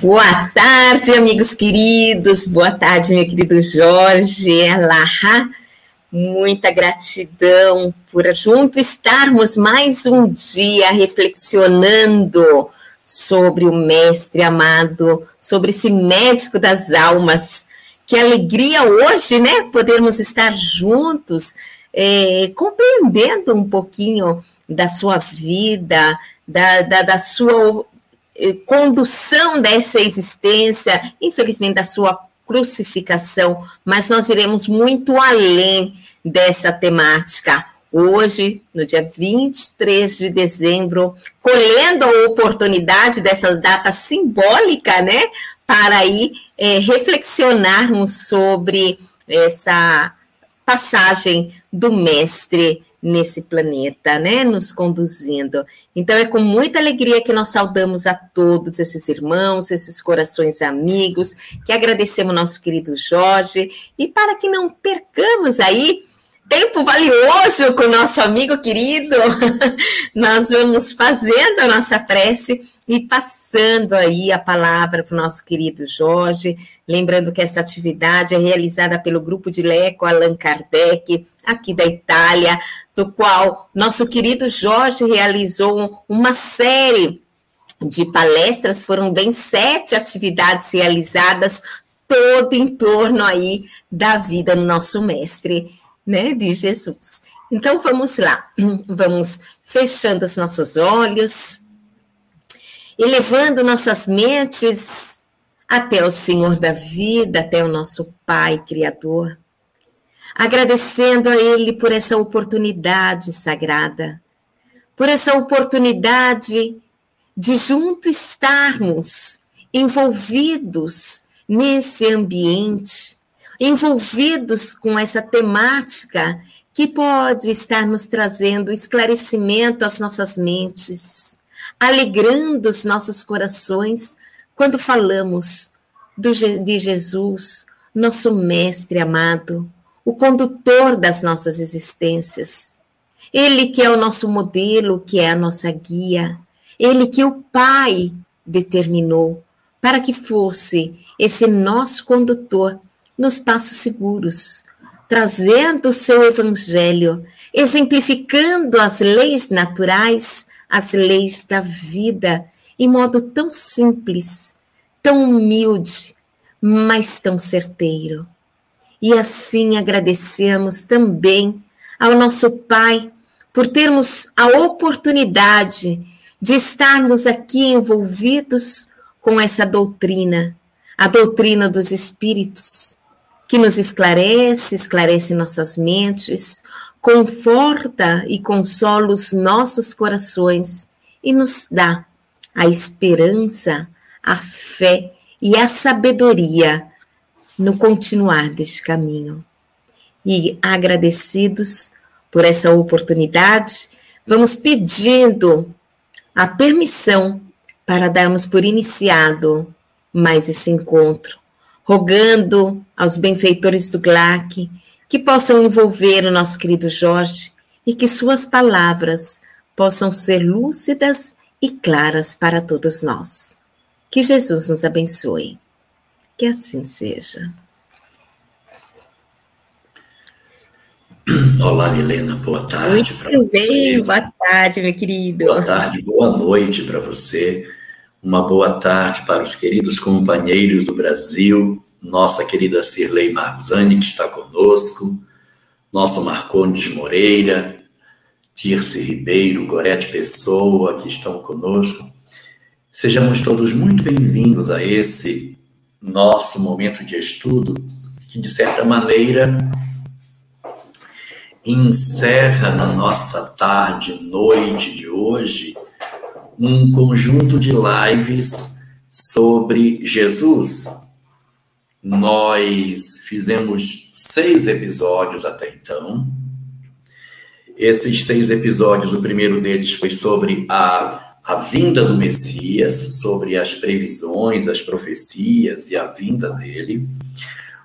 Boa tarde, amigos queridos. Boa tarde, meu querido Jorge. Alá, muita gratidão por junto estarmos mais um dia reflexionando sobre o Mestre amado, sobre esse médico das almas. Que alegria hoje, né? Podermos estar juntos, é, compreendendo um pouquinho da sua vida, da, da, da sua condução dessa existência, infelizmente da sua crucificação, mas nós iremos muito além dessa temática. Hoje, no dia 23 de dezembro, colhendo a oportunidade dessas datas simbólicas, né, para aí é, reflexionarmos sobre essa passagem do Mestre nesse planeta, né, nos conduzindo. Então é com muita alegria que nós saudamos a todos esses irmãos, esses corações amigos, que agradecemos nosso querido Jorge e para que não percamos aí tempo valioso com o nosso amigo querido, nós vamos fazendo a nossa prece e passando aí a palavra para o nosso querido Jorge, lembrando que essa atividade é realizada pelo grupo de Leco Allan Kardec, aqui da Itália, do qual nosso querido Jorge realizou uma série de palestras, foram bem sete atividades realizadas, todo em torno aí da vida do nosso mestre né, de Jesus. Então vamos lá, vamos fechando os nossos olhos, elevando nossas mentes até o Senhor da vida, até o nosso Pai Criador, agradecendo a Ele por essa oportunidade sagrada, por essa oportunidade de junto estarmos envolvidos nesse ambiente envolvidos com essa temática que pode estar nos trazendo esclarecimento às nossas mentes, alegrando os nossos corações quando falamos do, de Jesus, nosso Mestre amado, o condutor das nossas existências. Ele que é o nosso modelo, que é a nossa guia, ele que o Pai determinou para que fosse esse nosso condutor nos passos seguros, trazendo o seu evangelho, exemplificando as leis naturais, as leis da vida, em modo tão simples, tão humilde, mas tão certeiro. E assim agradecemos também ao nosso Pai por termos a oportunidade de estarmos aqui envolvidos com essa doutrina, a doutrina dos Espíritos, que nos esclarece, esclarece nossas mentes, conforta e consola os nossos corações e nos dá a esperança, a fé e a sabedoria no continuar deste caminho. E agradecidos por essa oportunidade, vamos pedindo a permissão para darmos por iniciado mais esse encontro rogando aos benfeitores do GLAC que possam envolver o nosso querido Jorge e que suas palavras possam ser lúcidas e claras para todos nós. Que Jesus nos abençoe. Que assim seja. Olá, Milena, boa tarde para você. Bem, boa tarde, meu querido. Boa tarde, boa noite para você. Uma boa tarde para os queridos companheiros do Brasil, nossa querida Cirlei Marzani, que está conosco, nosso Marcondes Moreira, Tirce Ribeiro, Gorete Pessoa, que estão conosco. Sejamos todos muito bem-vindos a esse nosso momento de estudo, que, de certa maneira, encerra na nossa tarde, noite de hoje, um conjunto de lives sobre Jesus. Nós fizemos seis episódios até então. Esses seis episódios, o primeiro deles foi sobre a, a vinda do Messias, sobre as previsões, as profecias e a vinda dele.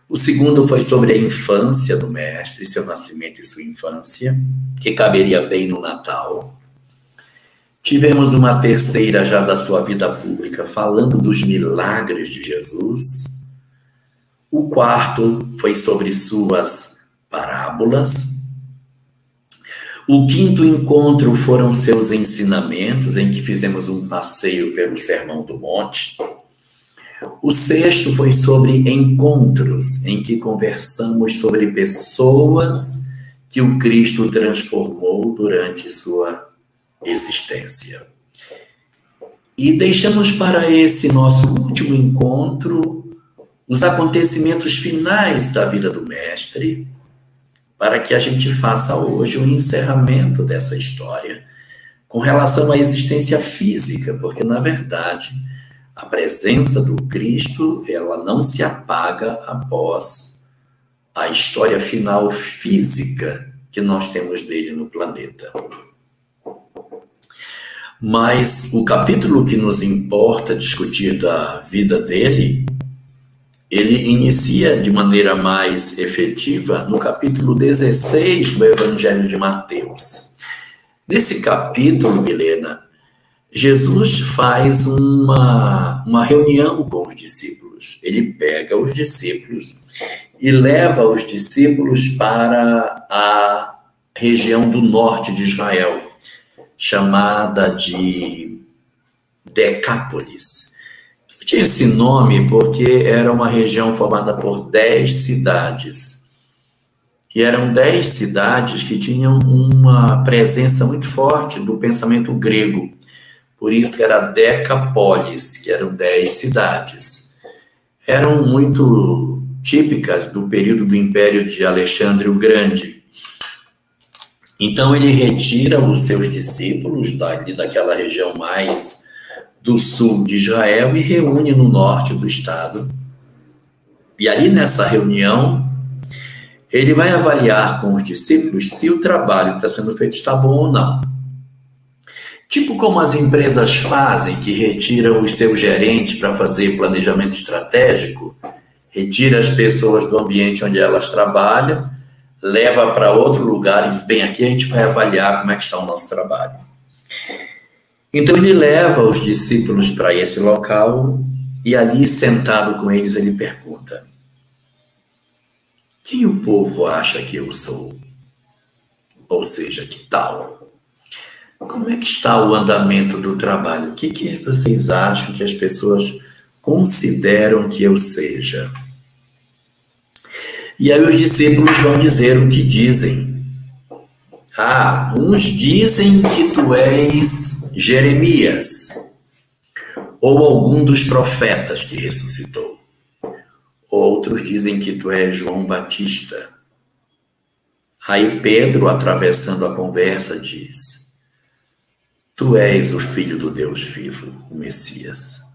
O segundo foi sobre a infância do Mestre, seu nascimento e sua infância, que caberia bem no Natal. Tivemos uma terceira já da sua vida pública, falando dos milagres de Jesus. O quarto foi sobre suas parábolas. O quinto encontro foram seus ensinamentos, em que fizemos um passeio pelo Sermão do Monte. O sexto foi sobre encontros, em que conversamos sobre pessoas que o Cristo transformou durante sua existência. E deixamos para esse nosso último encontro os acontecimentos finais da vida do Mestre, para que a gente faça hoje o um encerramento dessa história com relação à existência física, porque na verdade a presença do Cristo ela não se apaga após a história final física que nós temos dele no planeta. Mas o capítulo que nos importa discutir da vida dele, ele inicia de maneira mais efetiva no capítulo 16 do Evangelho de Mateus. Nesse capítulo, Milena, Jesus faz uma, uma reunião com os discípulos. Ele pega os discípulos e leva os discípulos para a região do norte de Israel chamada de Decápolis. Tinha esse nome porque era uma região formada por dez cidades. E eram dez cidades que tinham uma presença muito forte do pensamento grego. Por isso que era Decapolis, que eram dez cidades. Eram muito típicas do período do Império de Alexandre o Grande. Então ele retira os seus discípulos daquela região mais do sul de Israel e reúne no norte do estado. E ali nessa reunião, ele vai avaliar com os discípulos se o trabalho que está sendo feito está bom ou não. Tipo como as empresas fazem, que retiram os seus gerentes para fazer planejamento estratégico, retira as pessoas do ambiente onde elas trabalham leva para outro lugar e diz: bem, aqui a gente vai avaliar como é que está o nosso trabalho. Então ele leva os discípulos para esse local e ali sentado com eles ele pergunta: Quem o povo acha que eu sou? Ou seja, que tal? Como é que está o andamento do trabalho? O que, que vocês acham que as pessoas consideram que eu seja? E aí os discípulos vão dizer o que dizem. Ah, uns dizem que tu és Jeremias, ou algum dos profetas que ressuscitou. Outros dizem que tu és João Batista. Aí Pedro, atravessando a conversa, diz: Tu és o filho do Deus vivo, o Messias.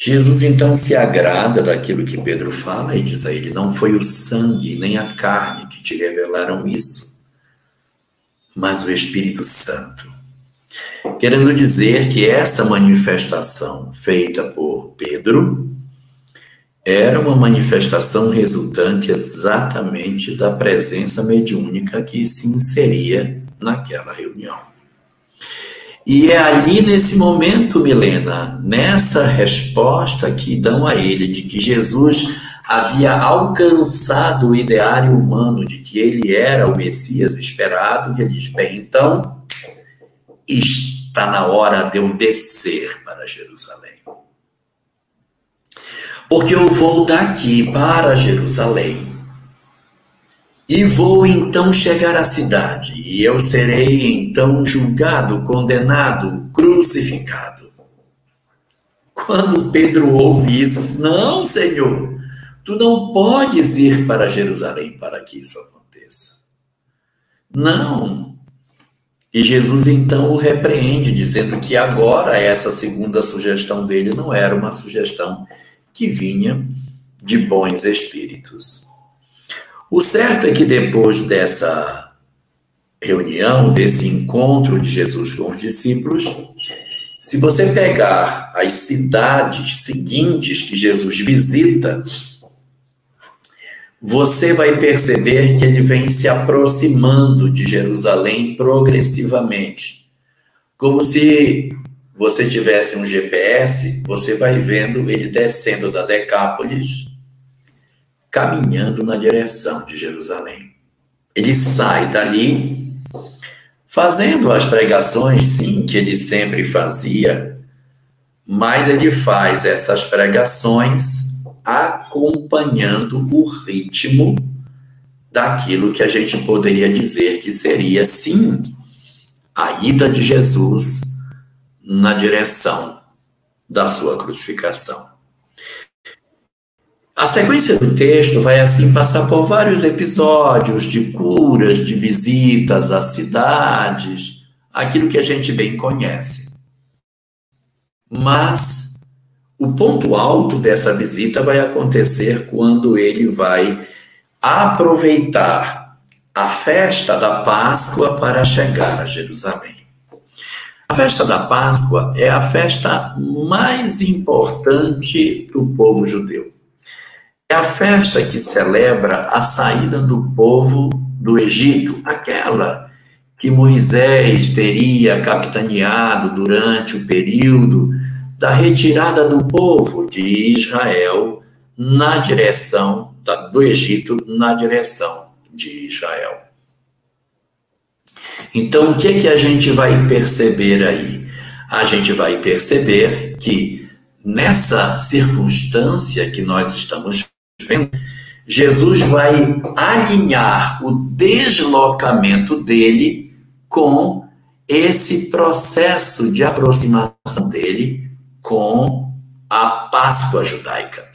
Jesus então se agrada daquilo que Pedro fala e diz a ele: Não foi o sangue nem a carne que te revelaram isso, mas o Espírito Santo. Querendo dizer que essa manifestação feita por Pedro era uma manifestação resultante exatamente da presença mediúnica que se inseria naquela reunião. E é ali nesse momento, Milena, nessa resposta que dão a ele de que Jesus havia alcançado o ideário humano de que ele era o Messias esperado, que ele diz: bem, então está na hora de eu descer para Jerusalém. Porque eu vou daqui para Jerusalém e vou então chegar à cidade, e eu serei então julgado, condenado, crucificado. Quando Pedro ouve isso, não, Senhor, tu não podes ir para Jerusalém para que isso aconteça. Não. E Jesus então o repreende, dizendo que agora essa segunda sugestão dele não era uma sugestão que vinha de bons espíritos. O certo é que depois dessa reunião, desse encontro de Jesus com os discípulos, se você pegar as cidades seguintes que Jesus visita, você vai perceber que ele vem se aproximando de Jerusalém progressivamente. Como se você tivesse um GPS, você vai vendo ele descendo da Decápolis, caminhando na direção de Jerusalém. Ele sai dali, fazendo as pregações, sim, que ele sempre fazia, mas ele faz essas pregações acompanhando o ritmo daquilo que a gente poderia dizer que seria, sim, a ida de Jesus na direção da sua crucificação. A sequência do texto vai assim passar por vários episódios de curas, de visitas a cidades, aquilo que a gente bem conhece. Mas o ponto alto dessa visita vai acontecer quando ele vai aproveitar a festa da Páscoa para chegar a Jerusalém. A festa da Páscoa é a festa mais importante do povo judeu. É a festa que celebra a saída do povo do Egito, aquela que Moisés teria capitaneado durante o período da retirada do povo de Israel na direção do Egito na direção de Israel. Então, o que é que a gente vai perceber aí? A gente vai perceber que nessa circunstância que nós estamos Jesus vai alinhar o deslocamento dele com esse processo de aproximação dele com a Páscoa judaica.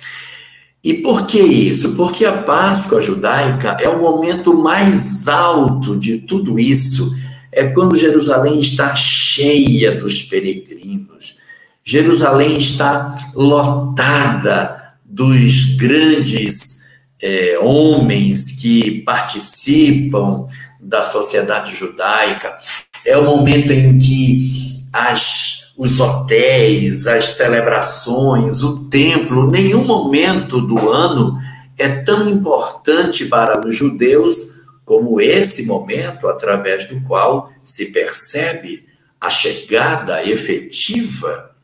E por que isso? Porque a Páscoa judaica é o momento mais alto de tudo isso. É quando Jerusalém está cheia dos peregrinos. Jerusalém está lotada dos grandes é, homens que participam da sociedade judaica. É o momento em que as os hotéis, as celebrações, o templo, nenhum momento do ano é tão importante para os judeus como esse momento através do qual se percebe a chegada efetiva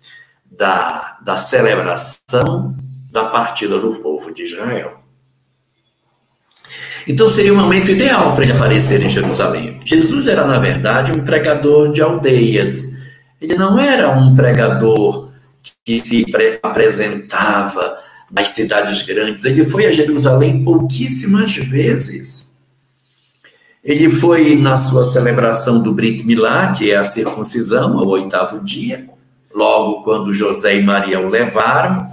da, da celebração da partida do povo de Israel. Então seria o momento ideal para ele aparecer em Jerusalém. Jesus era, na verdade, um pregador de aldeias ele não era um pregador que se apresentava nas cidades grandes. Ele foi a Jerusalém pouquíssimas vezes. Ele foi na sua celebração do Brit Milá, que é a circuncisão, ao oitavo dia, logo quando José e Maria o levaram.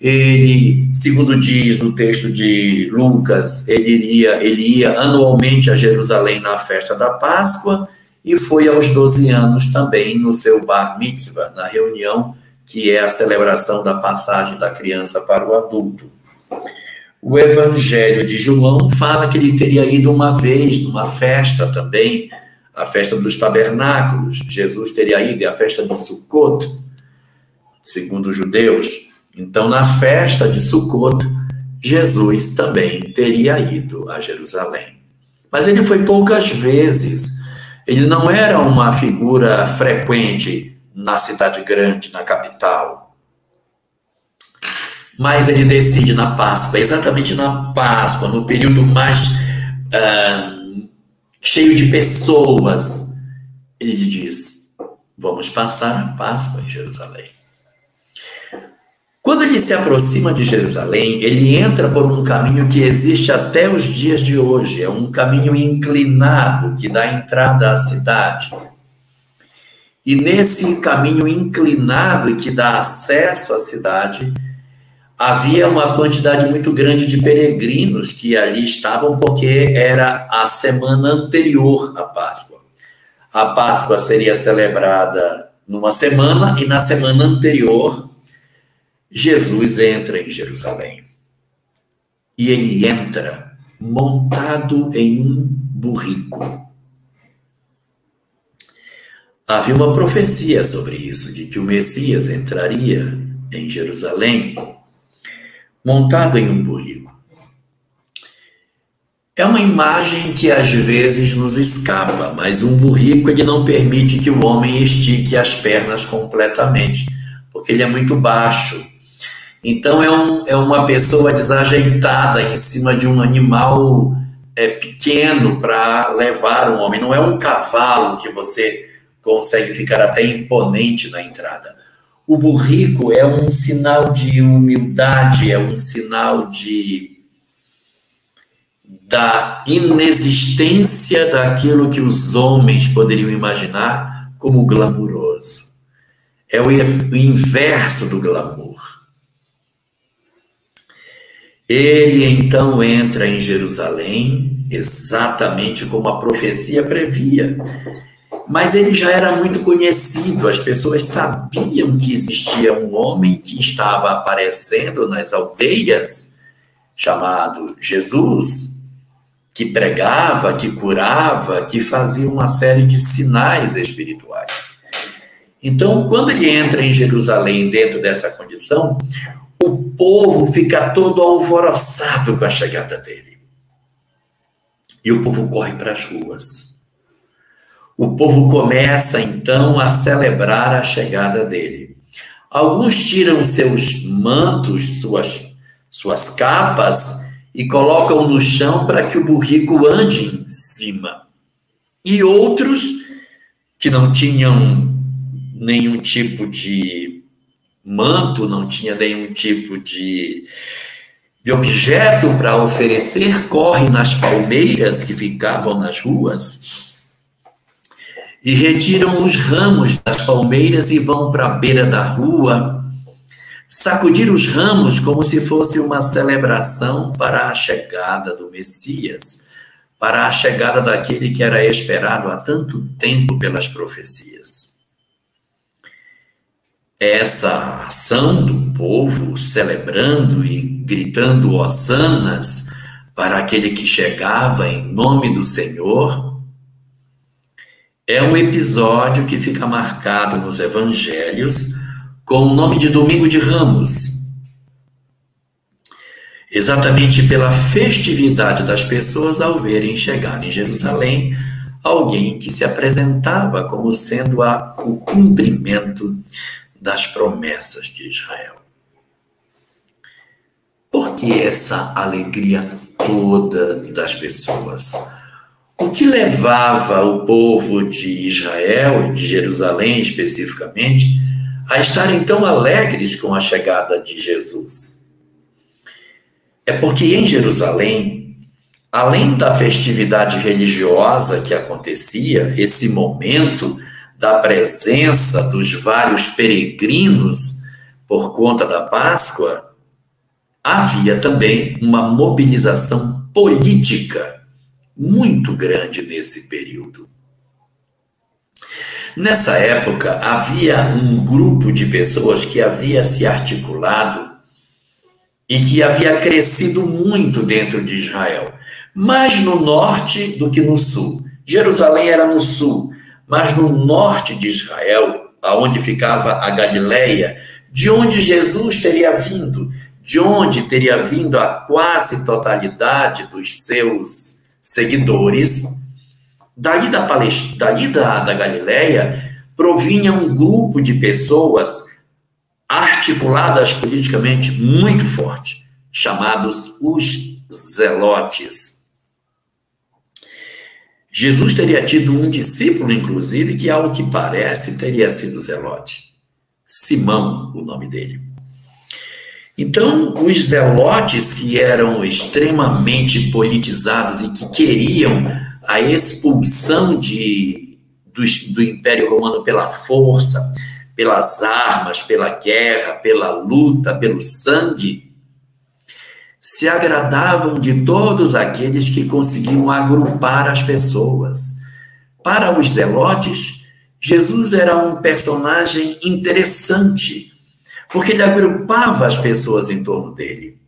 Ele, segundo diz o texto de Lucas, ele iria, ele ia anualmente a Jerusalém na festa da Páscoa e foi aos 12 anos também no seu bar mitzvah, na reunião que é a celebração da passagem da criança para o adulto. O Evangelho de João fala que ele teria ido uma vez numa festa também, a festa dos tabernáculos. Jesus teria ido, é a festa de Sukkot, segundo os judeus. Então, na festa de Sukkot, Jesus também teria ido a Jerusalém. Mas ele foi poucas vezes ele não era uma figura frequente na cidade grande, na capital. Mas ele decide na Páscoa, exatamente na Páscoa, no período mais uh, cheio de pessoas, ele diz: Vamos passar a Páscoa em Jerusalém. Quando ele se aproxima de Jerusalém, ele entra por um caminho que existe até os dias de hoje. É um caminho inclinado que dá entrada à cidade. E nesse caminho inclinado que dá acesso à cidade, havia uma quantidade muito grande de peregrinos que ali estavam porque era a semana anterior à Páscoa. A Páscoa seria celebrada numa semana e na semana anterior Jesus entra em Jerusalém. E ele entra montado em um burrico. Havia uma profecia sobre isso, de que o Messias entraria em Jerusalém montado em um burrico. É uma imagem que às vezes nos escapa, mas um burrico ele não permite que o homem estique as pernas completamente, porque ele é muito baixo. Então é, um, é uma pessoa desajeitada em cima de um animal é, pequeno para levar um homem. Não é um cavalo que você consegue ficar até imponente na entrada. O burrico é um sinal de humildade, é um sinal de da inexistência daquilo que os homens poderiam imaginar como glamuroso. É o inverso do glamour. Ele então entra em Jerusalém, exatamente como a profecia previa. Mas ele já era muito conhecido, as pessoas sabiam que existia um homem que estava aparecendo nas aldeias, chamado Jesus, que pregava, que curava, que fazia uma série de sinais espirituais. Então, quando ele entra em Jerusalém dentro dessa condição, o povo fica todo alvoroçado com a chegada dele. E o povo corre para as ruas. O povo começa então a celebrar a chegada dele. Alguns tiram seus mantos, suas, suas capas e colocam no chão para que o burrico ande em cima. E outros que não tinham nenhum tipo de manto, não tinha nenhum tipo de, de objeto para oferecer, corre nas palmeiras que ficavam nas ruas e retiram os ramos das palmeiras e vão para a beira da rua, sacudir os ramos como se fosse uma celebração para a chegada do Messias, para a chegada daquele que era esperado há tanto tempo pelas profecias essa ação do povo celebrando e gritando hosanas para aquele que chegava em nome do Senhor, é um episódio que fica marcado nos evangelhos com o nome de Domingo de Ramos. Exatamente pela festividade das pessoas ao verem chegar em Jerusalém alguém que se apresentava como sendo a, o cumprimento das promessas de Israel. Por que essa alegria toda das pessoas? O que levava o povo de Israel de Jerusalém especificamente a estarem tão alegres com a chegada de Jesus? É porque em Jerusalém, além da festividade religiosa que acontecia, esse momento da presença dos vários peregrinos por conta da Páscoa, havia também uma mobilização política muito grande nesse período. Nessa época, havia um grupo de pessoas que havia se articulado e que havia crescido muito dentro de Israel, mais no norte do que no sul. Jerusalém era no sul, mas no norte de Israel, aonde ficava a Galileia, de onde Jesus teria vindo, de onde teria vindo a quase totalidade dos seus seguidores, dali da, Palest... dali da, da Galileia provinha um grupo de pessoas articuladas politicamente muito forte, chamados os zelotes. Jesus teria tido um discípulo, inclusive, que, ao que parece, teria sido Zelote. Simão, o nome dele. Então, os zelotes, que eram extremamente politizados e que queriam a expulsão de, do, do Império Romano pela força, pelas armas, pela guerra, pela luta, pelo sangue, se agradavam de todos aqueles que conseguiam agrupar as pessoas. Para os zelotes, Jesus era um personagem interessante, porque ele agrupava as pessoas em torno dele.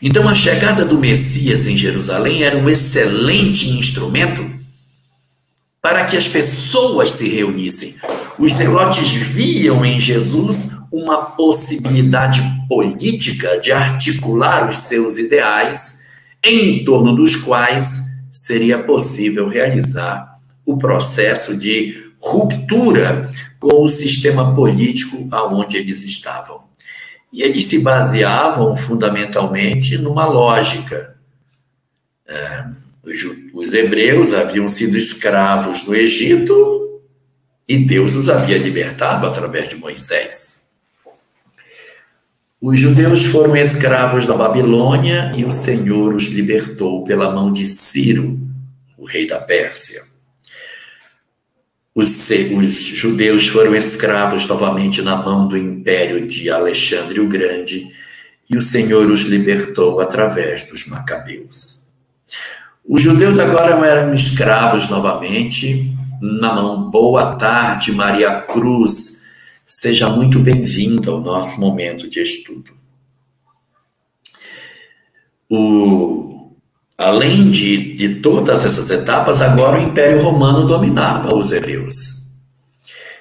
Então, a chegada do Messias em Jerusalém era um excelente instrumento para que as pessoas se reunissem. Os zelotes viam em Jesus uma possibilidade política de articular os seus ideais em torno dos quais seria possível realizar o processo de ruptura com o sistema político aonde eles estavam. E eles se baseavam fundamentalmente numa lógica. É, os, hebreus haviam sido escravos no Egito e Deus os havia libertado através de Moisés. Os judeus foram escravos da Babilônia e o Senhor os libertou pela mão de Ciro, o rei da Pérsia. Os, os, judeus foram escravos novamente na mão do império de Alexandre o Grande e o Senhor os libertou através dos macabeus. Os judeus agora eram escravos novamente na mão. Boa tarde, Maria Cruz. Seja muito bem-vinda ao nosso momento de estudo. O Além de, de todas essas etapas, agora o Império Romano dominava os hebreus.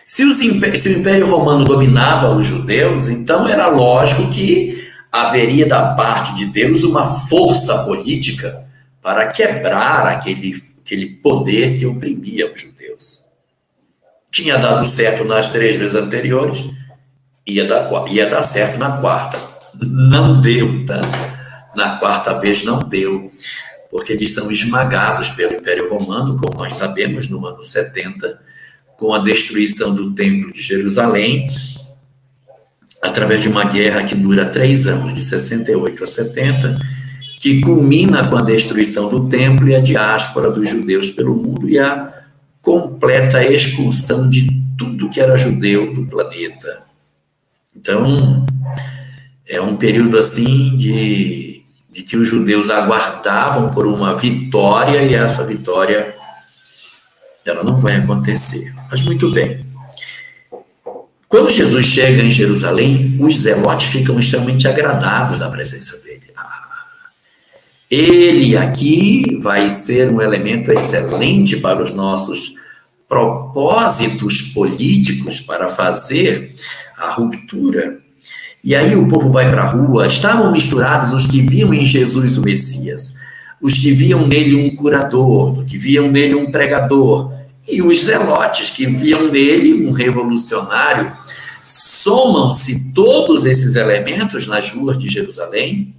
Se, os, se o Império Romano dominava os judeus, então era lógico que haveria da parte de Deus uma força política para quebrar aquele, aquele poder que oprimia os judeus. Tinha dado certo nas três vezes anteriores, ia dar, ia dar certo na quarta. Não deu, tá? Na quarta vez não deu porque eles são esmagados pelo Império Romano, como nós sabemos, no ano 70, com a destruição do Templo de Jerusalém, através de uma guerra que dura três anos, de 68 a 70, que culmina com a destruição do Templo e a diáspora dos judeus pelo mundo e a completa expulsão de tudo que era judeu do planeta. Então, é um período assim de de que os judeus aguardavam por uma vitória e essa vitória ela não vai acontecer. Mas muito bem. Quando Jesus chega em Jerusalém, os zelotes ficam extremamente agradados da presença ele aqui vai ser um elemento excelente para os nossos propósitos políticos para fazer a ruptura. E aí o povo vai para a rua, estavam misturados os que viam em Jesus o Messias, os que viam nele um curador, que viam nele um pregador, e os zelotes que viam nele um revolucionário. Somam-se todos esses elementos nas ruas de Jerusalém,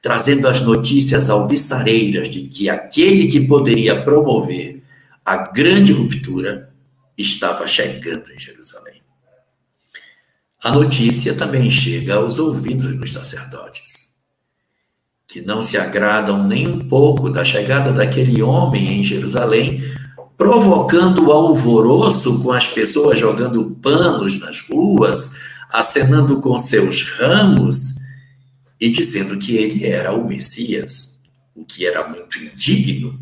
trazendo as notícias alvissareiras de que aquele que poderia promover a grande ruptura estava chegando em Jerusalém. A notícia também chega aos ouvidos dos sacerdotes, que não se agradam nem um pouco da chegada daquele homem em Jerusalém, provocando alvoroço com as pessoas jogando panos nas ruas, acenando com seus ramos e dizendo que ele era o Messias, o que era muito indigno,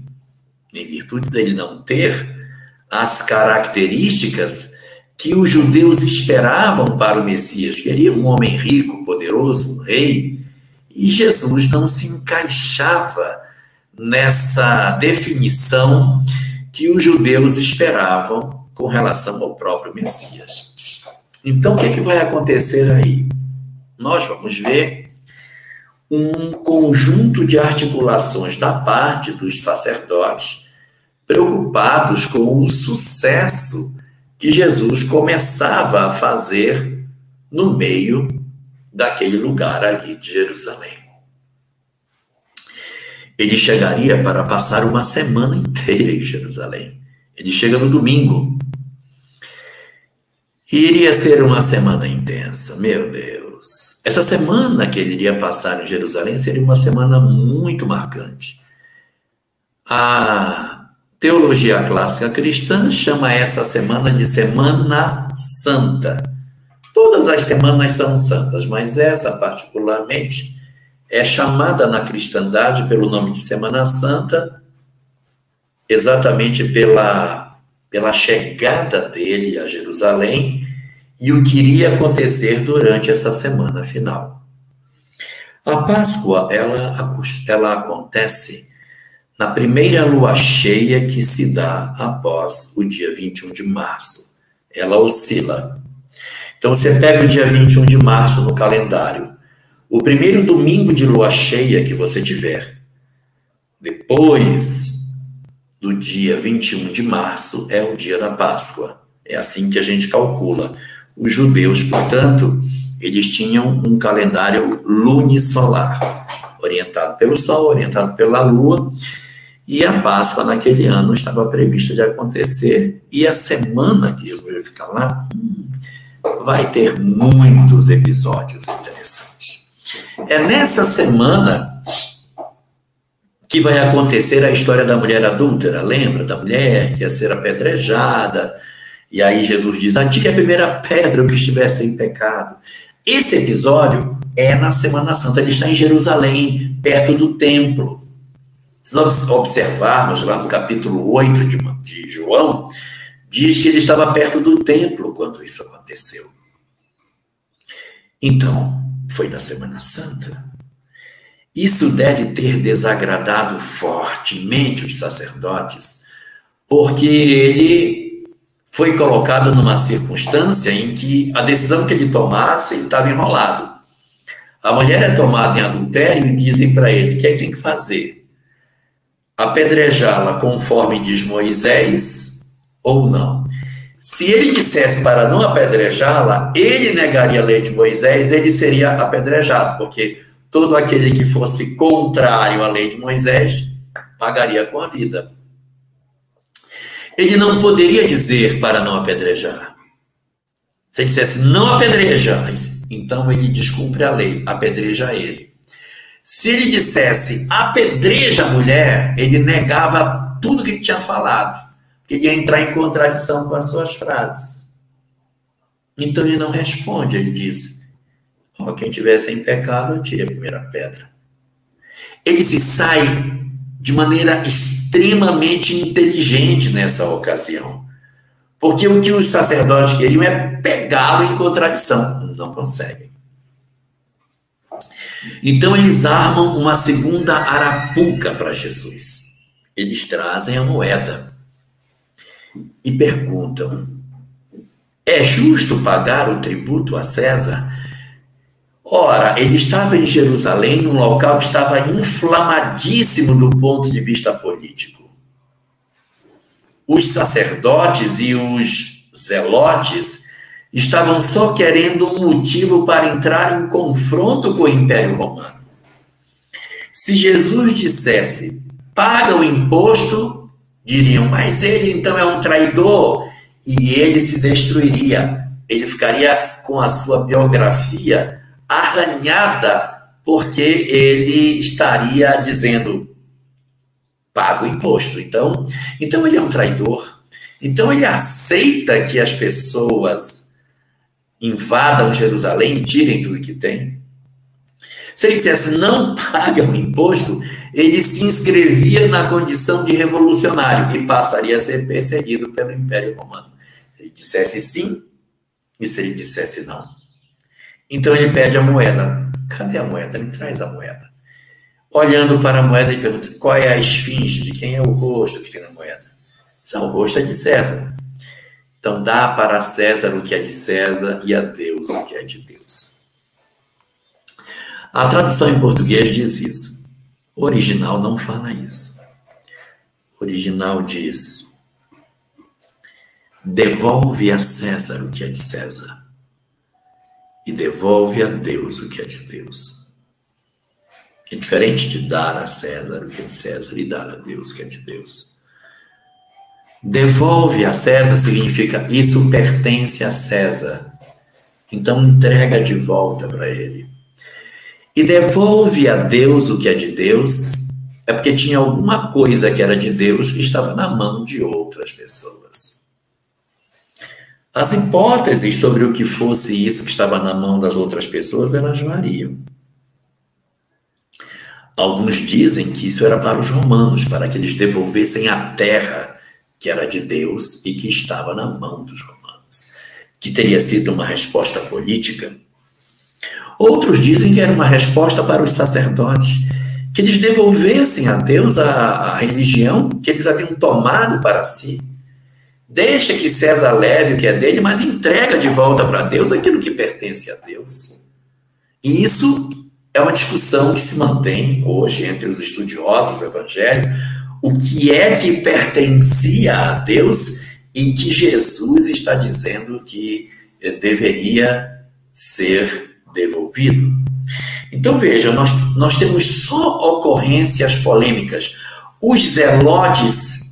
em virtude dele não ter as características que os judeus esperavam para o Messias. Queriam um homem rico, poderoso, um rei, e Jesus não se encaixava nessa definição que os judeus esperavam com relação ao próprio Messias. Então, o que, é que vai acontecer aí? Nós vamos ver um conjunto de articulações da parte dos sacerdotes preocupados com o sucesso que Jesus começava a fazer no meio daquele lugar ali de Jerusalém. Ele chegaria para passar uma semana inteira em Jerusalém. Ele chega no domingo. E iria ser uma semana intensa, meu Deus. Essa semana que ele iria passar em Jerusalém seria uma semana muito marcante. A Teologia clássica cristã chama essa semana de Semana Santa. Todas as semanas são santas, mas essa particularmente é chamada na cristandade pelo nome de Semana Santa, exatamente pela, pela chegada dele a Jerusalém e o que iria acontecer durante essa semana final. A Páscoa, ela, ela acontece na primeira lua cheia que se dá após o dia 21 de março. Ela oscila. Então você pega o dia 21 de março no calendário. o primeiro domingo de lua cheia que você tiver, depois do dia 21 de março, é o dia da Páscoa. É assim que a gente calcula. Os judeus, portanto, eles tinham um calendário lunisolar, orientado pelo Sol, orientado pela Lua, e a Páscoa naquele ano estava prevista de acontecer, e a semana que eu vou ficar lá hum, vai ter muitos episódios interessantes. É nessa semana que vai acontecer a história da mulher adúltera, lembra? Da mulher que ia ser apedrejada, e aí Jesus diz: Atire a primeira pedra o que estivesse em pecado. Esse episódio é na Semana Santa, ele está em Jerusalém, perto do templo. Se nós observarmos lá no capítulo 8 de, de João, diz que ele estava perto do templo quando isso aconteceu. Então, foi na Semana Santa. Isso deve ter desagradado fortemente os sacerdotes, porque ele foi colocado numa circunstância em que a decisão que ele tomasse estava enrolado. A mulher é tomada em adultério e dizem para ele: o que é que tem que fazer? apedrejá-la conforme diz Moisés ou não. Se ele dissesse para não apedrejá-la, ele negaria a lei de Moisés, ele seria apedrejado, porque todo aquele que fosse contrário à lei de Moisés pagaria com a vida. Ele não poderia dizer para não apedrejar. Se ele dissesse não apedreja, então ele descumpre a lei, apedreja ele. Se ele dissesse apedreja a mulher, ele negava tudo que tinha falado. Ele ia entrar em contradição com as suas frases. Então ele não responde, ele diz: oh, quem tiver sem pecado, tire a primeira pedra. Ele se sai de maneira extremamente inteligente nessa ocasião. Porque o que os sacerdotes queriam é pegá-lo em contradição. Não conseguem. Então eles armam uma segunda arapuca para Jesus. Eles trazem a moeda e perguntam: é justo pagar o tributo a César? Ora, ele estava em Jerusalém, num local que estava inflamadíssimo do ponto de vista político. Os sacerdotes e os zelotes estavam só querendo um motivo para entrar em confronto com o Império Romano. Se Jesus dissesse, paga o imposto, diriam, mas ele então é um traidor, e ele se destruiria. Ele ficaria com a sua biografia arranhada, porque ele estaria dizendo, paga o imposto. Então, então ele é um traidor. Então ele aceita que as pessoas invadam Jerusalém e tirem tudo que tem. Se ele dissesse não paga o imposto, ele se inscrevia na condição de revolucionário e passaria a ser perseguido pelo Império Romano. Se ele dissesse sim, e se ele dissesse não. Então ele pede a moeda. Cadê a moeda? Ele traz a moeda. Olhando para a moeda e pergunta: qual é a esfinge? De quem é o rosto que tem na moeda? Diz, o rosto é de César. Então, dá para César o que é de César e a Deus o que é de Deus. A tradução em português diz isso. O original não fala isso. O original diz: devolve a César o que é de César e devolve a Deus o que é de Deus. É diferente de dar a César o que é de César e dar a Deus o que é de Deus. Devolve a César significa isso pertence a César. Então entrega de volta para ele. E devolve a Deus o que é de Deus, é porque tinha alguma coisa que era de Deus que estava na mão de outras pessoas. As hipóteses sobre o que fosse isso que estava na mão das outras pessoas, elas variam. Alguns dizem que isso era para os romanos, para que eles devolvessem a terra que era de Deus e que estava na mão dos romanos, que teria sido uma resposta política. Outros dizem que era uma resposta para os sacerdotes, que eles devolvessem a Deus a, a religião que eles haviam tomado para si. Deixa que César leve o que é dele, mas entrega de volta para Deus aquilo que pertence a Deus. E isso é uma discussão que se mantém hoje entre os estudiosos do Evangelho, o que é que pertencia a Deus e que Jesus está dizendo que deveria ser devolvido. Então veja, nós, nós temos só ocorrências polêmicas. Os zelotes,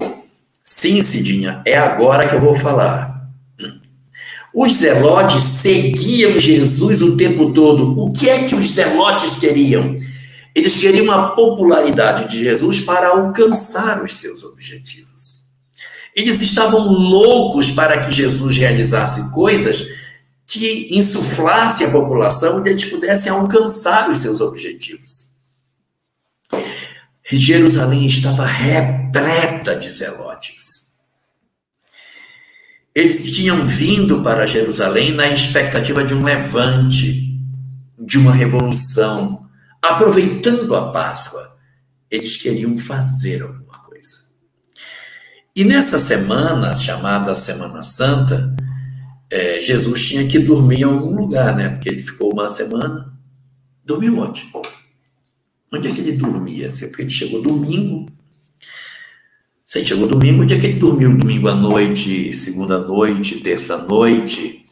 sim, Cidinha, é agora que eu vou falar. Os zelotes seguiam Jesus o tempo todo. O que é que os zelotes queriam? Eles queriam a popularidade de Jesus para alcançar os seus objetivos. Eles estavam loucos para que Jesus realizasse coisas que insuflasse a população e eles pudessem alcançar os seus objetivos. Jerusalém estava repleta de zelotes. Eles tinham vindo para Jerusalém na expectativa de um levante, de uma revolução, aproveitando a Páscoa. Eles queriam fazer alguma coisa. E nessa semana, chamada Semana Santa, é, Jesus tinha que dormir em algum lugar, né? Porque ele ficou uma semana. Dormiu onde? Onde é que ele dormia? Porque ele chegou domingo. Se ele chegou domingo, onde é que ele dormiu? Domingo à noite, segunda noite, terça noite,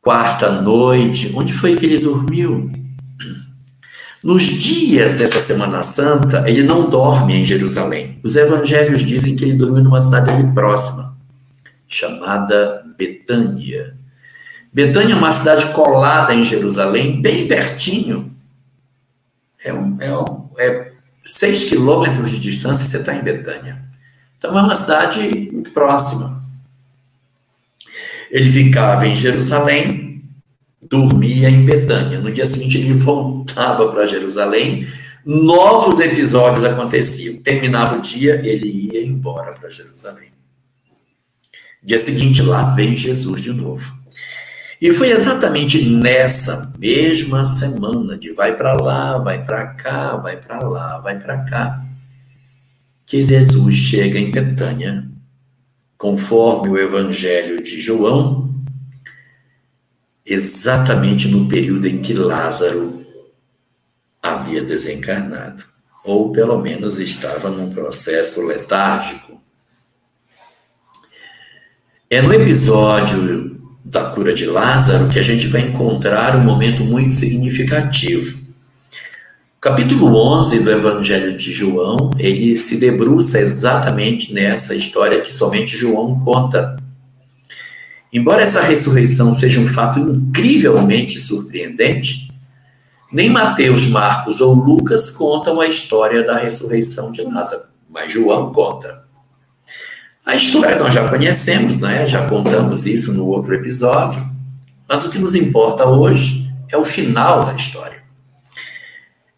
quarta noite. Onde foi que ele dormiu? Nos dias dessa Semana Santa, ele não dorme em Jerusalém. Os evangelhos dizem que ele dormiu numa cidade ali próxima, chamada Betânia. Betânia é uma cidade colada em Jerusalém, bem pertinho. É, um, é, um, é seis quilômetros de distância você está em Betânia. Então é uma cidade muito próxima. Ele ficava em Jerusalém, dormia em Betânia. No dia seguinte ele voltava para Jerusalém, novos episódios aconteciam. Terminava o dia, ele ia embora para Jerusalém. Dia seguinte, lá vem Jesus de novo. E foi exatamente nessa mesma semana de vai para lá, vai para cá, vai para lá, vai para cá, que Jesus chega em Betânia, conforme o Evangelho de João, exatamente no período em que Lázaro havia desencarnado, ou pelo menos estava num processo letárgico. É no episódio da cura de Lázaro que a gente vai encontrar um momento muito significativo. O capítulo 11 do Evangelho de João, ele se debruça exatamente nessa história que somente João conta. Embora essa ressurreição seja um fato incrivelmente surpreendente, nem Mateus, Marcos ou Lucas contam a história da ressurreição de Lázaro, mas João conta. A história nós já conhecemos, né? já contamos isso no outro episódio, mas o que nos importa hoje é o final da história.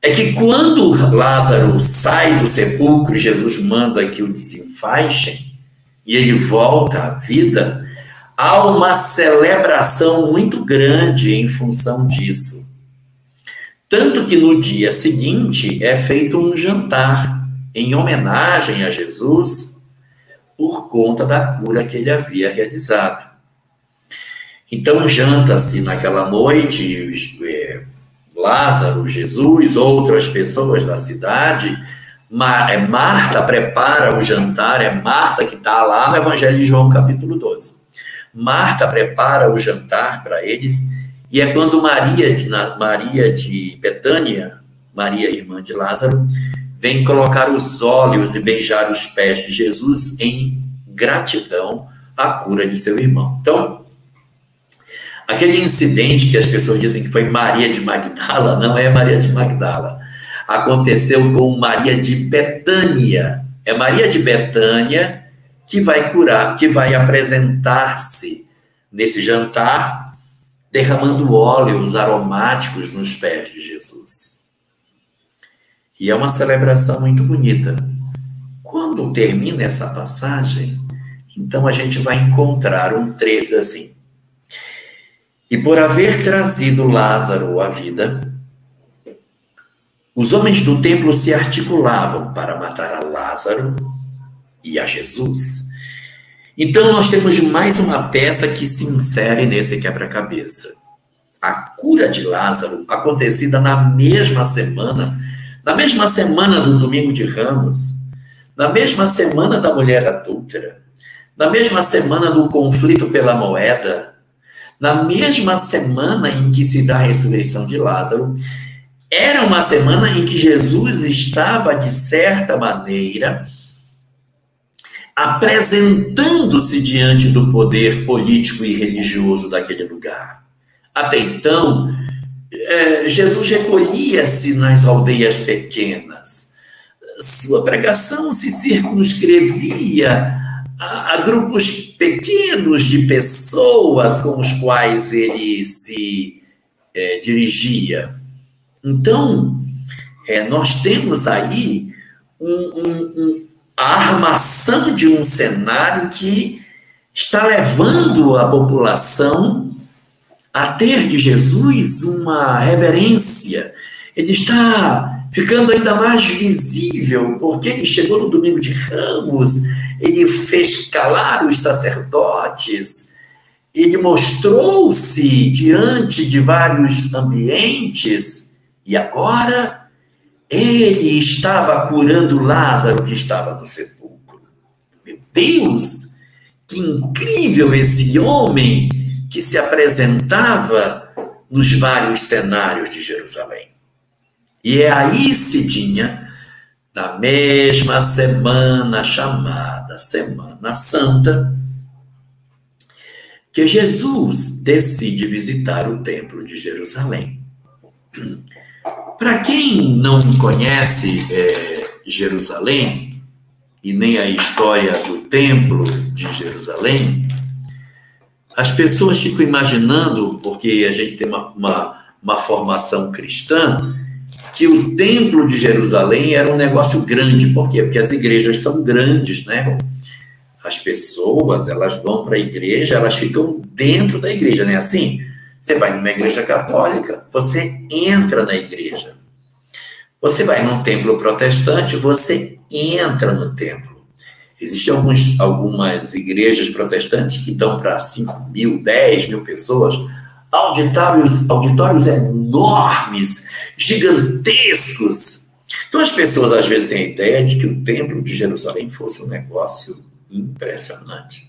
É que quando Lázaro sai do sepulcro e Jesus manda que o desenfaixem e ele volta à vida, há uma celebração muito grande em função disso. Tanto que no dia seguinte é feito um jantar em homenagem a Jesus por conta da cura que ele havia realizado. Então, janta-se naquela noite é, Lázaro, Jesus, outras pessoas da cidade. É Marta prepara o jantar, é Marta que está lá no Evangelho de João, capítulo 12. Marta prepara o jantar para eles, e é quando Maria de, Maria de Betânia, Maria, irmã de Lázaro, vem colocar os olhos e beijar os pés de Jesus em gratidão à cura de seu irmão. Então, aquele incidente que as pessoas dizem que foi Maria de Magdala, não é Maria de Magdala. Aconteceu com Maria de Betânia. É Maria de Betânia que vai curar, que vai apresentar-se nesse jantar, derramando óleos aromáticos nos pés de Jesus. E é uma celebração muito bonita. Quando termina essa passagem, então a gente vai encontrar um trecho assim. E por haver trazido Lázaro à vida, os homens do templo se articulavam para matar a Lázaro e a Jesus. Então nós temos mais uma peça que se insere nesse quebra-cabeça. a cura de Lázaro, acontecida na mesma semana, na mesma semana do domingo de Ramos, na mesma semana da mulher adúltera, na mesma semana do conflito pela moeda, na mesma semana em que se dá a ressurreição de Lázaro, era uma semana em que Jesus estava, de certa maneira, apresentando-se diante do poder político e religioso daquele lugar. Até então, é, Jesus recolhia-se nas aldeias pequenas. Sua pregação se circunscrevia a, a, grupos pequenos de pessoas com os quais ele se é, dirigia. Então, é, nós temos aí um, um, um, a armação de um cenário que está levando a população a ter de Jesus uma reverência. Ele está ficando ainda mais visível, porque ele chegou no domingo de Ramos, ele fez calar os sacerdotes, ele mostrou-se diante de vários ambientes, e agora ele estava curando Lázaro que estava no sepulcro. Meu Deus, que incrível esse homem! Que se apresentava nos vários cenários de Jerusalém. E é aí, Cidinha, na mesma semana chamada Semana Santa, que Jesus decide visitar o Templo de Jerusalém. Para quem não conhece é, Jerusalém, e nem a história do Templo de Jerusalém, as pessoas ficam imaginando, porque a gente tem uma, uma, uma formação cristã, que o templo de Jerusalém era um negócio grande. Por quê? Porque as igrejas são grandes, né? As pessoas, elas vão para a igreja, elas ficam dentro da igreja, né? Assim, você vai numa igreja católica, você entra na igreja. Você vai num templo protestante, você entra no templo. Existem alguns, algumas igrejas protestantes que dão para 5 mil, 10 mil pessoas, auditórios, auditórios enormes, gigantescos. Então as pessoas às vezes têm a ideia de que o templo de Jerusalém fosse um negócio impressionante.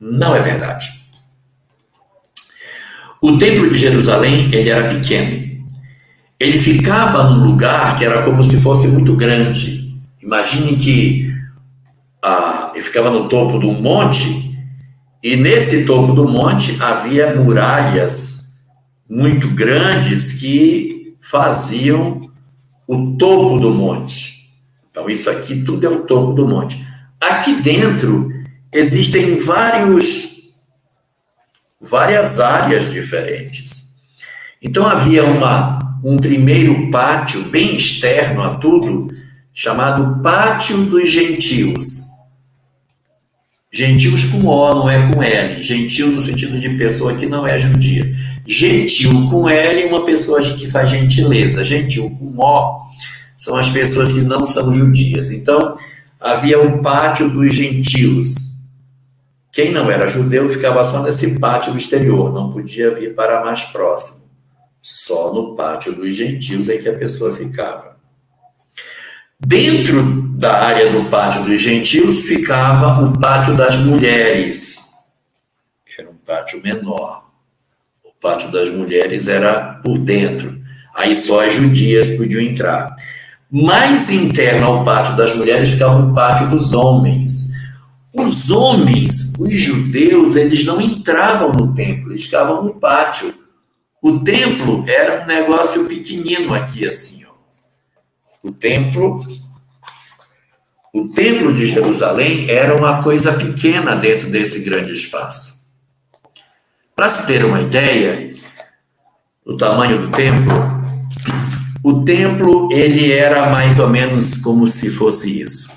Não é verdade. O templo de Jerusalém ele era pequeno. Ele ficava num lugar que era como se fosse muito grande. Imagine que ah, ele ficava no topo do monte, e nesse topo do monte havia muralhas muito grandes que faziam o topo do monte. Então, isso aqui tudo é o topo do monte. Aqui dentro existem vários, várias áreas diferentes. Então, havia uma, um primeiro pátio bem externo a tudo, chamado Pátio dos Gentios. Gentios com O, não é com L. Gentil no sentido de pessoa que não é judia. Gentil com L, uma pessoa que faz gentileza. Gentil com O são as pessoas que não são judias. Então, havia o pátio dos gentios. Quem não era judeu ficava só nesse pátio exterior, não podia vir para mais próximo. Só no pátio dos gentios é que a pessoa ficava. Dentro da área do pátio dos gentios ficava o pátio das mulheres, que era um pátio menor. O pátio das mulheres era por dentro. Aí só as judias podiam entrar. Mais interno ao pátio das mulheres ficava o pátio dos homens. Os homens, os judeus, eles não entravam no templo, eles ficavam no pátio. O templo era um negócio pequenino aqui, assim. O templo, o templo de Jerusalém era uma coisa pequena dentro desse grande espaço. Para se ter uma ideia do tamanho do templo, o templo ele era mais ou menos como se fosse isso.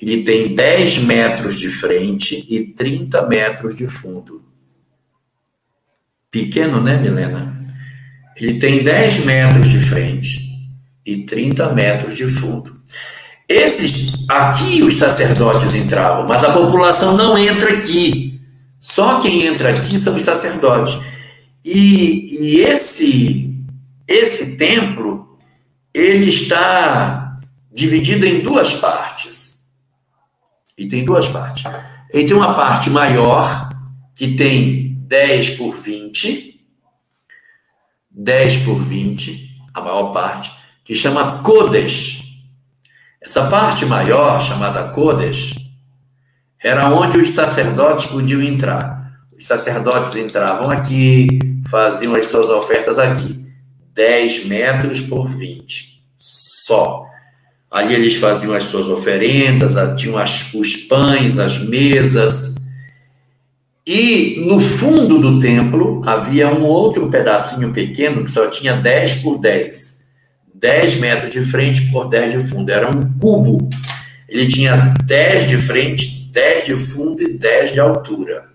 Ele tem 10 metros de frente e 30 metros de fundo. Pequeno, né, Milena? Ele tem 10 metros de frente e 30 metros de fundo. Esses aqui os sacerdotes entravam, mas a população não entra aqui. Só quem entra aqui são os sacerdotes. E, e esse, esse templo, ele está dividido em duas partes. E tem duas partes. Tem uma parte maior, que tem 10 por 20, 10 por 20, a maior parte, que chama Kodesh. Essa parte maior, chamada Kodesh, era onde os sacerdotes podiam entrar. Os sacerdotes entravam aqui, faziam as suas ofertas aqui. 10 metros por 20, só. Ali eles faziam as suas oferendas, tinham as, os pães, as mesas. E no fundo do templo havia um outro pedacinho pequeno que só tinha 10 por 10. 10 metros de frente por 10 de fundo. Era um cubo. Ele tinha 10 de frente, 10 de fundo e 10 de altura.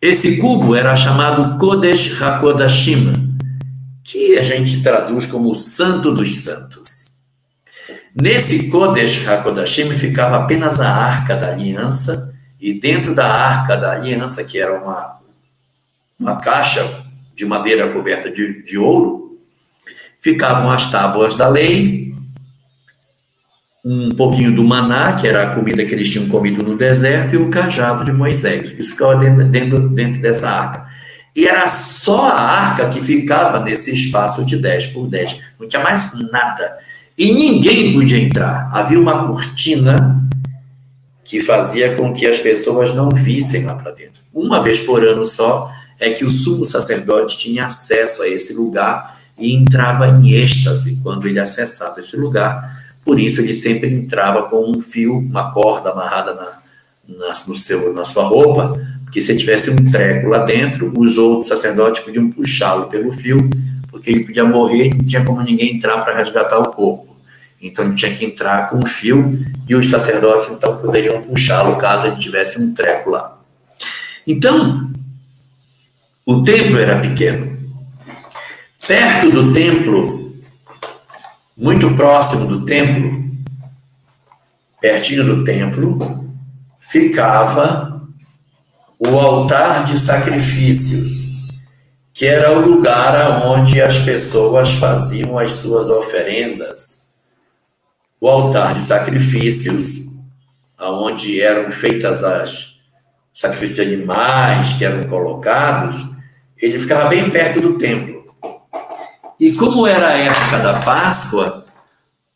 Esse cubo era chamado Kodesh HaKodashim, que a gente traduz como Santo dos Santos. Nesse Kodesh HaKodashim ficava apenas a Arca da Aliança, e dentro da Arca da Aliança, que era uma, uma caixa de madeira coberta de, de ouro, ficavam as tábuas da lei, um pouquinho do maná, que era a comida que eles tinham comido no deserto, e o cajado de Moisés. Isso ficava dentro, dentro, dentro dessa arca. E era só a arca que ficava nesse espaço de 10 por 10. Não tinha mais nada. E ninguém podia entrar. Havia uma cortina que fazia com que as pessoas não vissem lá para dentro. Uma vez por ano só é que o sumo sacerdote tinha acesso a esse lugar e entrava em êxtase quando ele acessava esse lugar. Por isso ele sempre entrava com um fio, uma corda amarrada na, na, no seu, na sua roupa, porque se tivesse um treco lá dentro, os outros sacerdotes podiam puxá-lo pelo fio, porque ele podia morrer e não tinha como ninguém entrar para resgatar o corpo. Então ele tinha que entrar com um fio e os sacerdotes então poderiam puxá-lo caso ele tivesse um treco lá. Então, o templo era pequeno. Perto do templo, muito próximo do templo, pertinho do templo, ficava o altar de sacrifícios, que era o lugar onde as pessoas faziam as suas oferendas. O altar de sacrifícios, onde eram feitas as sacrifícios de animais que eram colocados, ele ficava bem perto do templo. E como era a época da Páscoa,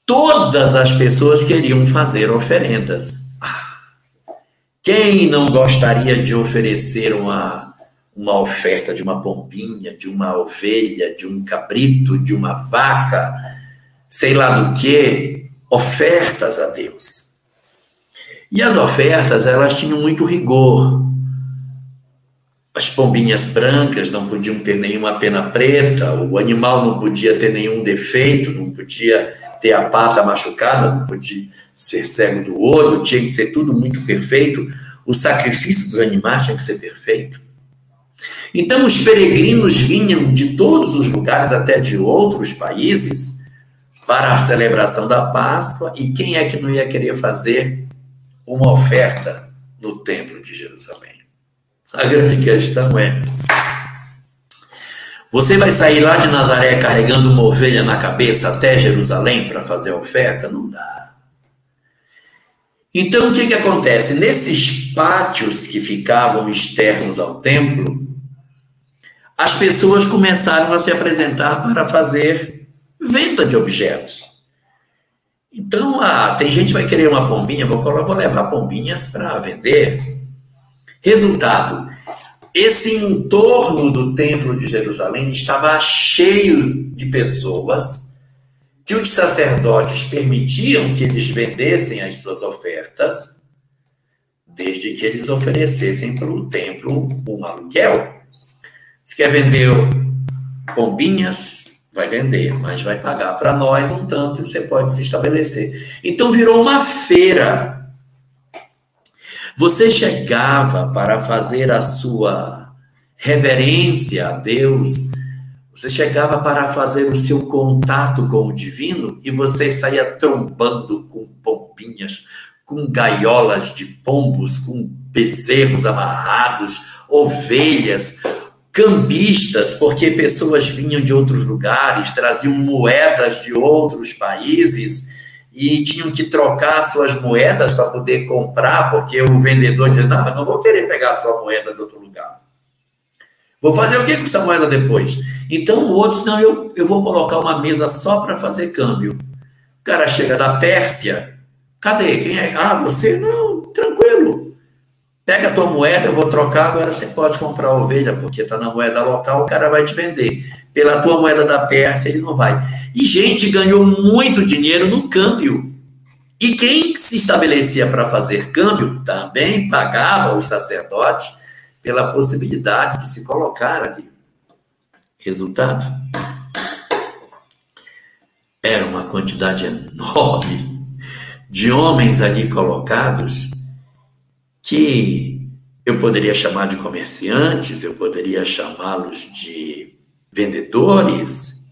todas as pessoas queriam fazer oferendas. Quem não gostaria de oferecer uma, uma oferta de uma pombinha, de uma ovelha, de um cabrito, de uma vaca, sei lá do que, ofertas a Deus? E as ofertas, elas tinham muito rigor. As pombinhas brancas não podiam ter nenhuma pena preta, o animal não podia ter nenhum defeito, não podia ter a pata machucada, não podia ser cego do olho, tinha que ser tudo muito perfeito, o sacrifício dos animais tinha que ser perfeito. Então, os peregrinos vinham de todos os lugares, até de outros países, para a celebração da Páscoa, e quem é que não ia querer fazer uma oferta no Templo de Jerusalém? A grande questão é: você vai sair lá de Nazaré carregando uma ovelha na cabeça até Jerusalém para fazer oferta? Não dá. Então, o que, que acontece? Nesses pátios que ficavam externos ao templo, as pessoas começaram a se apresentar para fazer venda de objetos. Então, ah, tem gente que vai querer uma pombinha, vou, vou levar pombinhas para vender. Resultado, esse entorno do Templo de Jerusalém estava cheio de pessoas que os sacerdotes permitiam que eles vendessem as suas ofertas, desde que eles oferecessem para o templo um aluguel. Se quer vender pombinhas, vai vender, mas vai pagar para nós um tanto você pode se estabelecer. Então virou uma feira você chegava para fazer a sua reverência a Deus, você chegava para fazer o seu contato com o divino e você saía trombando com pombinhas, com gaiolas de pombos, com bezerros amarrados, ovelhas, cambistas, porque pessoas vinham de outros lugares, traziam moedas de outros países e tinham que trocar suas moedas para poder comprar, porque o vendedor dizia: Não, eu não vou querer pegar sua moeda de outro lugar. Vou fazer o que com essa moeda depois? Então outro não, eu, eu vou colocar uma mesa só para fazer câmbio. O cara chega da Pérsia, cadê? Quem é? Ah, você? Não, tranquilo. Pega a tua moeda, eu vou trocar, agora você pode comprar ovelha, porque está na moeda local, o cara vai te vender. Pela tua moeda da Pérsia, ele não vai. E gente ganhou muito dinheiro no câmbio. E quem se estabelecia para fazer câmbio também pagava os sacerdotes pela possibilidade de se colocar ali. Resultado? Era uma quantidade enorme de homens ali colocados que eu poderia chamar de comerciantes, eu poderia chamá-los de vendedores,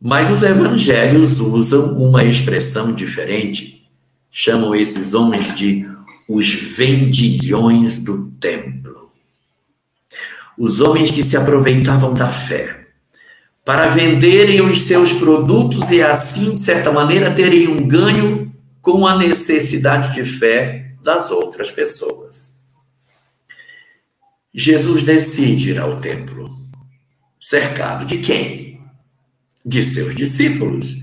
mas os evangelhos usam uma expressão diferente. Chamam esses homens de os vendilhões do templo. Os homens que se aproveitavam da fé para venderem os seus produtos e assim, de certa maneira, terem um ganho com a necessidade de fé das outras pessoas. Jesus decide ir ao templo, cercado de quem? De seus discípulos,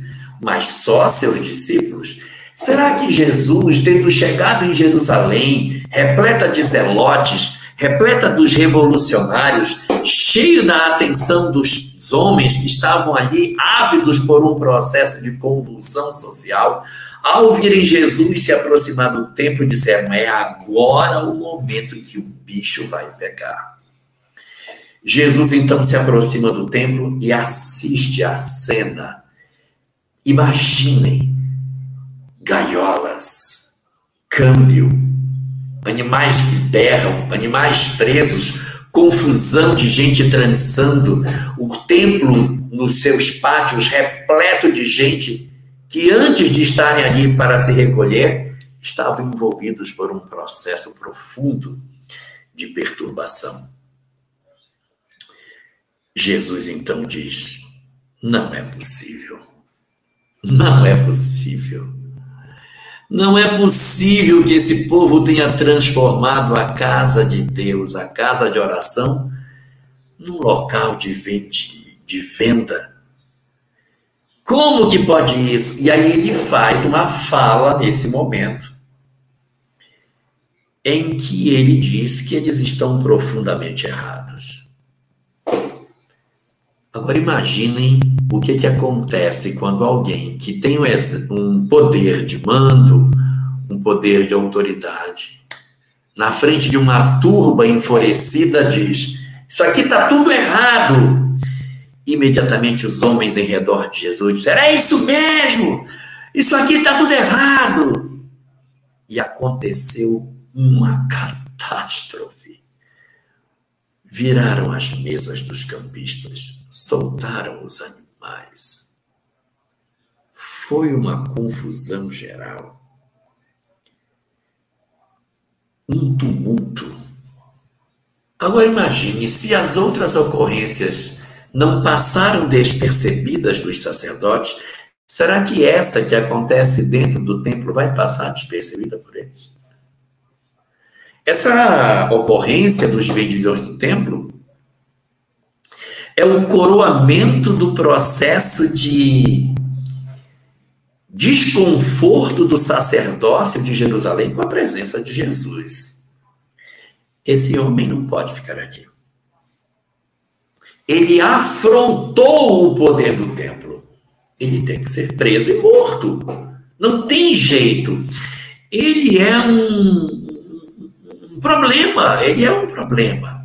mas só seus discípulos. Será que Jesus, tendo chegado em Jerusalém, repleta de zelotes, repleta dos revolucionários, cheio da atenção dos homens que estavam ali ávidos por um processo de convulsão social, ao virem Jesus se aproximar do templo, disseram: É agora o momento que o bicho vai pegar. Jesus então se aproxima do templo e assiste a cena. Imaginem gaiolas, câmbio, animais que berram, animais presos, confusão de gente trançando, o templo nos seus pátios repleto de gente que antes de estarem ali para se recolher, estavam envolvidos por um processo profundo de perturbação. Jesus então diz: não é possível. Não é possível. Não é possível que esse povo tenha transformado a casa de Deus, a casa de oração, num local de venda como que pode isso? E aí ele faz uma fala nesse momento, em que ele diz que eles estão profundamente errados. Agora imaginem o que, que acontece quando alguém que tem um poder de mando, um poder de autoridade, na frente de uma turba enfurecida diz: Isso aqui está tudo errado. Imediatamente os homens em redor de Jesus disseram: É isso mesmo! Isso aqui está tudo errado! E aconteceu uma catástrofe. Viraram as mesas dos campistas, soltaram os animais. Foi uma confusão geral. Um tumulto. Agora imagine se as outras ocorrências não passaram despercebidas dos sacerdotes, será que essa que acontece dentro do templo vai passar despercebida por eles? Essa ocorrência dos vendilhões do templo é o coroamento do processo de desconforto do sacerdócio de Jerusalém com a presença de Jesus. Esse homem não pode ficar aqui ele afrontou o poder do templo. Ele tem que ser preso e morto. Não tem jeito. Ele é um, um problema, ele é um problema.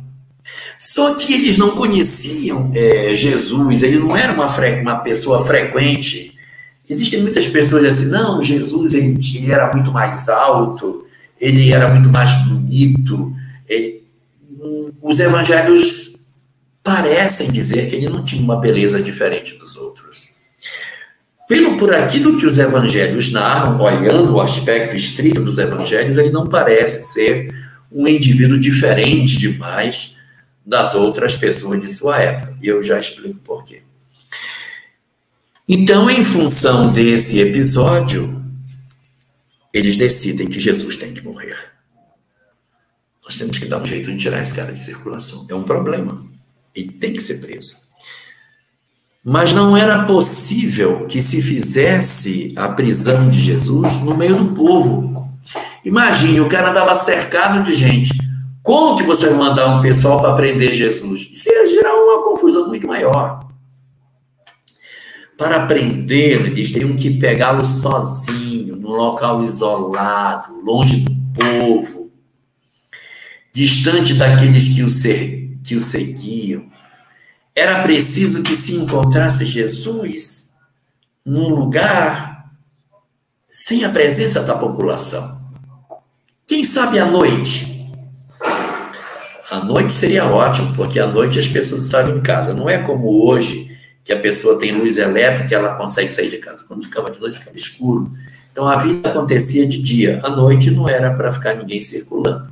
Só que eles não conheciam é, Jesus, ele não era uma, uma pessoa frequente. Existem muitas pessoas assim, não, Jesus ele, ele era muito mais alto, ele era muito mais bonito. Ele, os evangelhos parecem dizer que ele não tinha uma beleza diferente dos outros. Pelo por aquilo que os evangelhos narram, olhando o aspecto estrito dos evangelhos, ele não parece ser um indivíduo diferente demais das outras pessoas de sua época. E eu já explico por quê. Então, em função desse episódio, eles decidem que Jesus tem que morrer. Nós temos que dar um jeito de tirar esse cara de circulação. É um problema. Ele tem que ser preso. Mas não era possível que se fizesse a prisão de Jesus no meio do povo. Imagine, o cara estava cercado de gente. Como que você vai mandar um pessoal para prender Jesus? Isso ia gerar uma confusão muito maior. Para prender, eles teriam que pegá-lo sozinho, num local isolado, longe do povo, distante daqueles que o, ser, que o seguiam. Era preciso que se encontrasse Jesus num lugar sem a presença da população. Quem sabe à noite? À noite seria ótimo, porque à noite as pessoas estavam em casa. Não é como hoje, que a pessoa tem luz elétrica e ela consegue sair de casa. Quando ficava de noite, ficava escuro. Então a vida acontecia de dia. À noite não era para ficar ninguém circulando.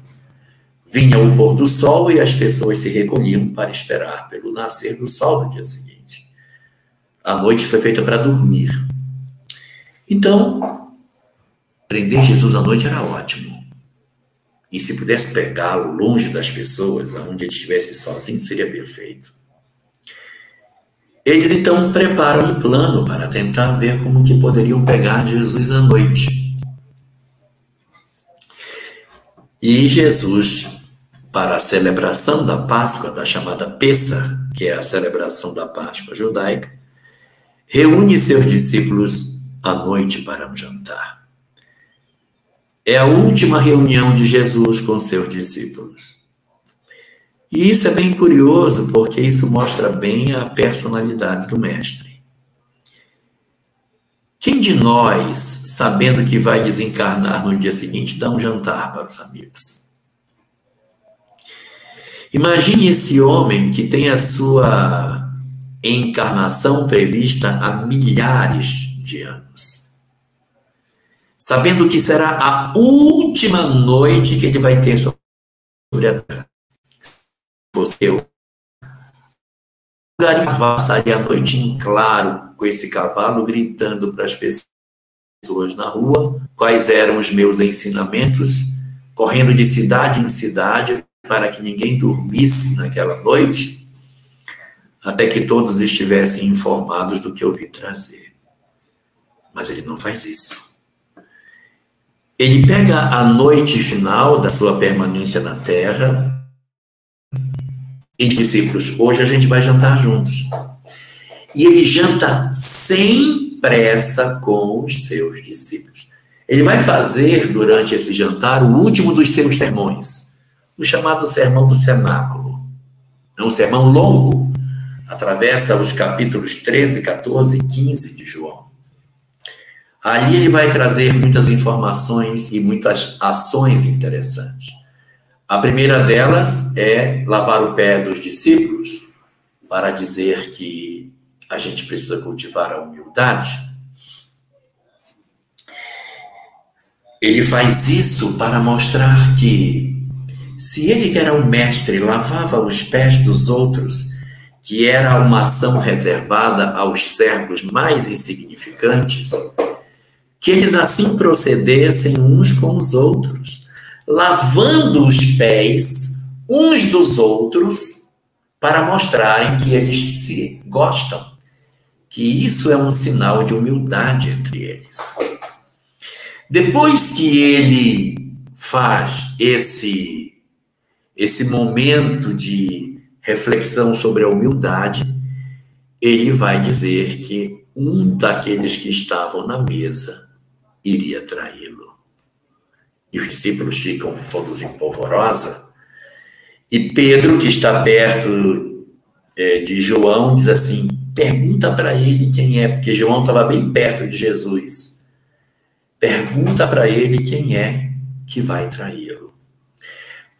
Vinha o pôr do sol e as pessoas se recolhiam para esperar pelo nascer do sol no dia seguinte. A noite foi feita para dormir. Então, prender Jesus à noite era ótimo. E se pudesse pegá-lo longe das pessoas, onde ele estivesse sozinho, seria perfeito. Eles então preparam um plano para tentar ver como que poderiam pegar Jesus à noite. E Jesus, para a celebração da Páscoa, da chamada Pessa, que é a celebração da Páscoa judaica, reúne seus discípulos à noite para um jantar. É a última reunião de Jesus com seus discípulos. E isso é bem curioso, porque isso mostra bem a personalidade do Mestre. Quem de nós, sabendo que vai desencarnar no dia seguinte, dá um jantar para os amigos? Imagine esse homem que tem a sua encarnação prevista há milhares de anos sabendo que será a última noite que ele vai ter sobre a terra. Você, passaria a noite em claro com esse cavalo gritando para as pessoas na rua quais eram os meus ensinamentos, correndo de cidade em cidade para que ninguém dormisse naquela noite, até que todos estivessem informados do que eu vim trazer. Mas ele não faz isso. Ele pega a noite final da sua permanência na Terra e discípulos, hoje a gente vai jantar juntos. E ele janta sem pressa com os seus discípulos. Ele vai fazer durante esse jantar o último dos seus sermões, o chamado Sermão do Cenáculo. É um sermão longo, atravessa os capítulos 13, 14 e 15 de João. Ali ele vai trazer muitas informações e muitas ações interessantes. A primeira delas é lavar o pé dos discípulos, para dizer que a gente precisa cultivar a humildade. Ele faz isso para mostrar que, se ele, que era o mestre, lavava os pés dos outros, que era uma ação reservada aos servos mais insignificantes, que eles assim procedessem uns com os outros, lavando os pés uns dos outros para mostrarem que eles se gostam, que isso é um sinal de humildade entre eles. Depois que ele faz esse esse momento de reflexão sobre a humildade, ele vai dizer que um daqueles que estavam na mesa iria traí-lo. E os discípulos ficam todos em polvorosa. E Pedro, que está perto é, de João, diz assim: pergunta para ele quem é, porque João estava bem perto de Jesus. Pergunta para ele quem é que vai traí-lo.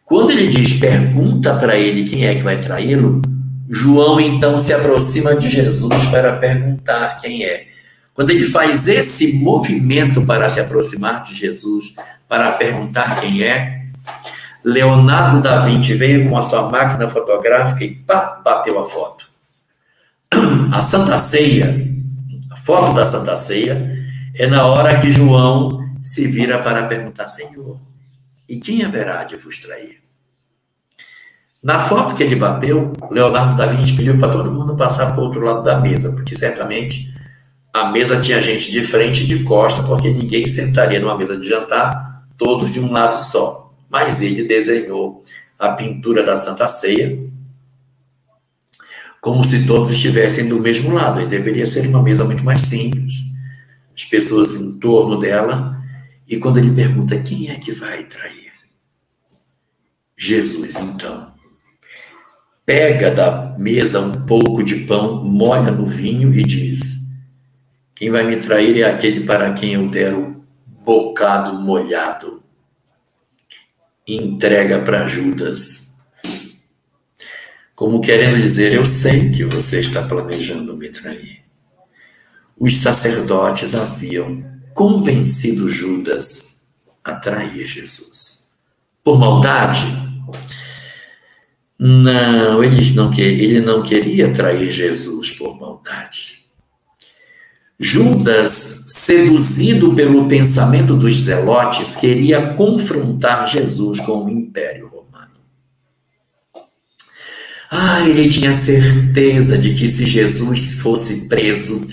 Quando ele diz pergunta para ele quem é que vai traí-lo, João então se aproxima de Jesus para perguntar quem é. Quando ele faz esse movimento para se aproximar de Jesus, para perguntar quem é, Leonardo da Vinci veio com a sua máquina fotográfica e pá, bateu a foto. A Santa Ceia, a foto da Santa Ceia, é na hora que João se vira para perguntar: Senhor, e quem haverá de vos trair? Na foto que ele bateu, Leonardo da Vinci pediu para todo mundo passar para o outro lado da mesa, porque certamente a mesa tinha gente de frente e de costa, porque ninguém sentaria numa mesa de jantar, todos de um lado só. Mas ele desenhou a pintura da Santa Ceia como se todos estivessem do mesmo lado. E deveria ser uma mesa muito mais simples, as pessoas em torno dela. E quando ele pergunta quem é que vai trair, Jesus, então pega da mesa um pouco de pão, molha no vinho e diz: Quem vai me trair é aquele para quem eu der o bocado molhado. entrega para Judas. Como querendo dizer, eu sei que você está planejando me trair. Os sacerdotes haviam convencido Judas a trair Jesus. Por maldade, não, eles não ele não queria trair Jesus por maldade. Judas, seduzido pelo pensamento dos zelotes, queria confrontar Jesus com o Império Romano. Ah, ele tinha certeza de que se Jesus fosse preso,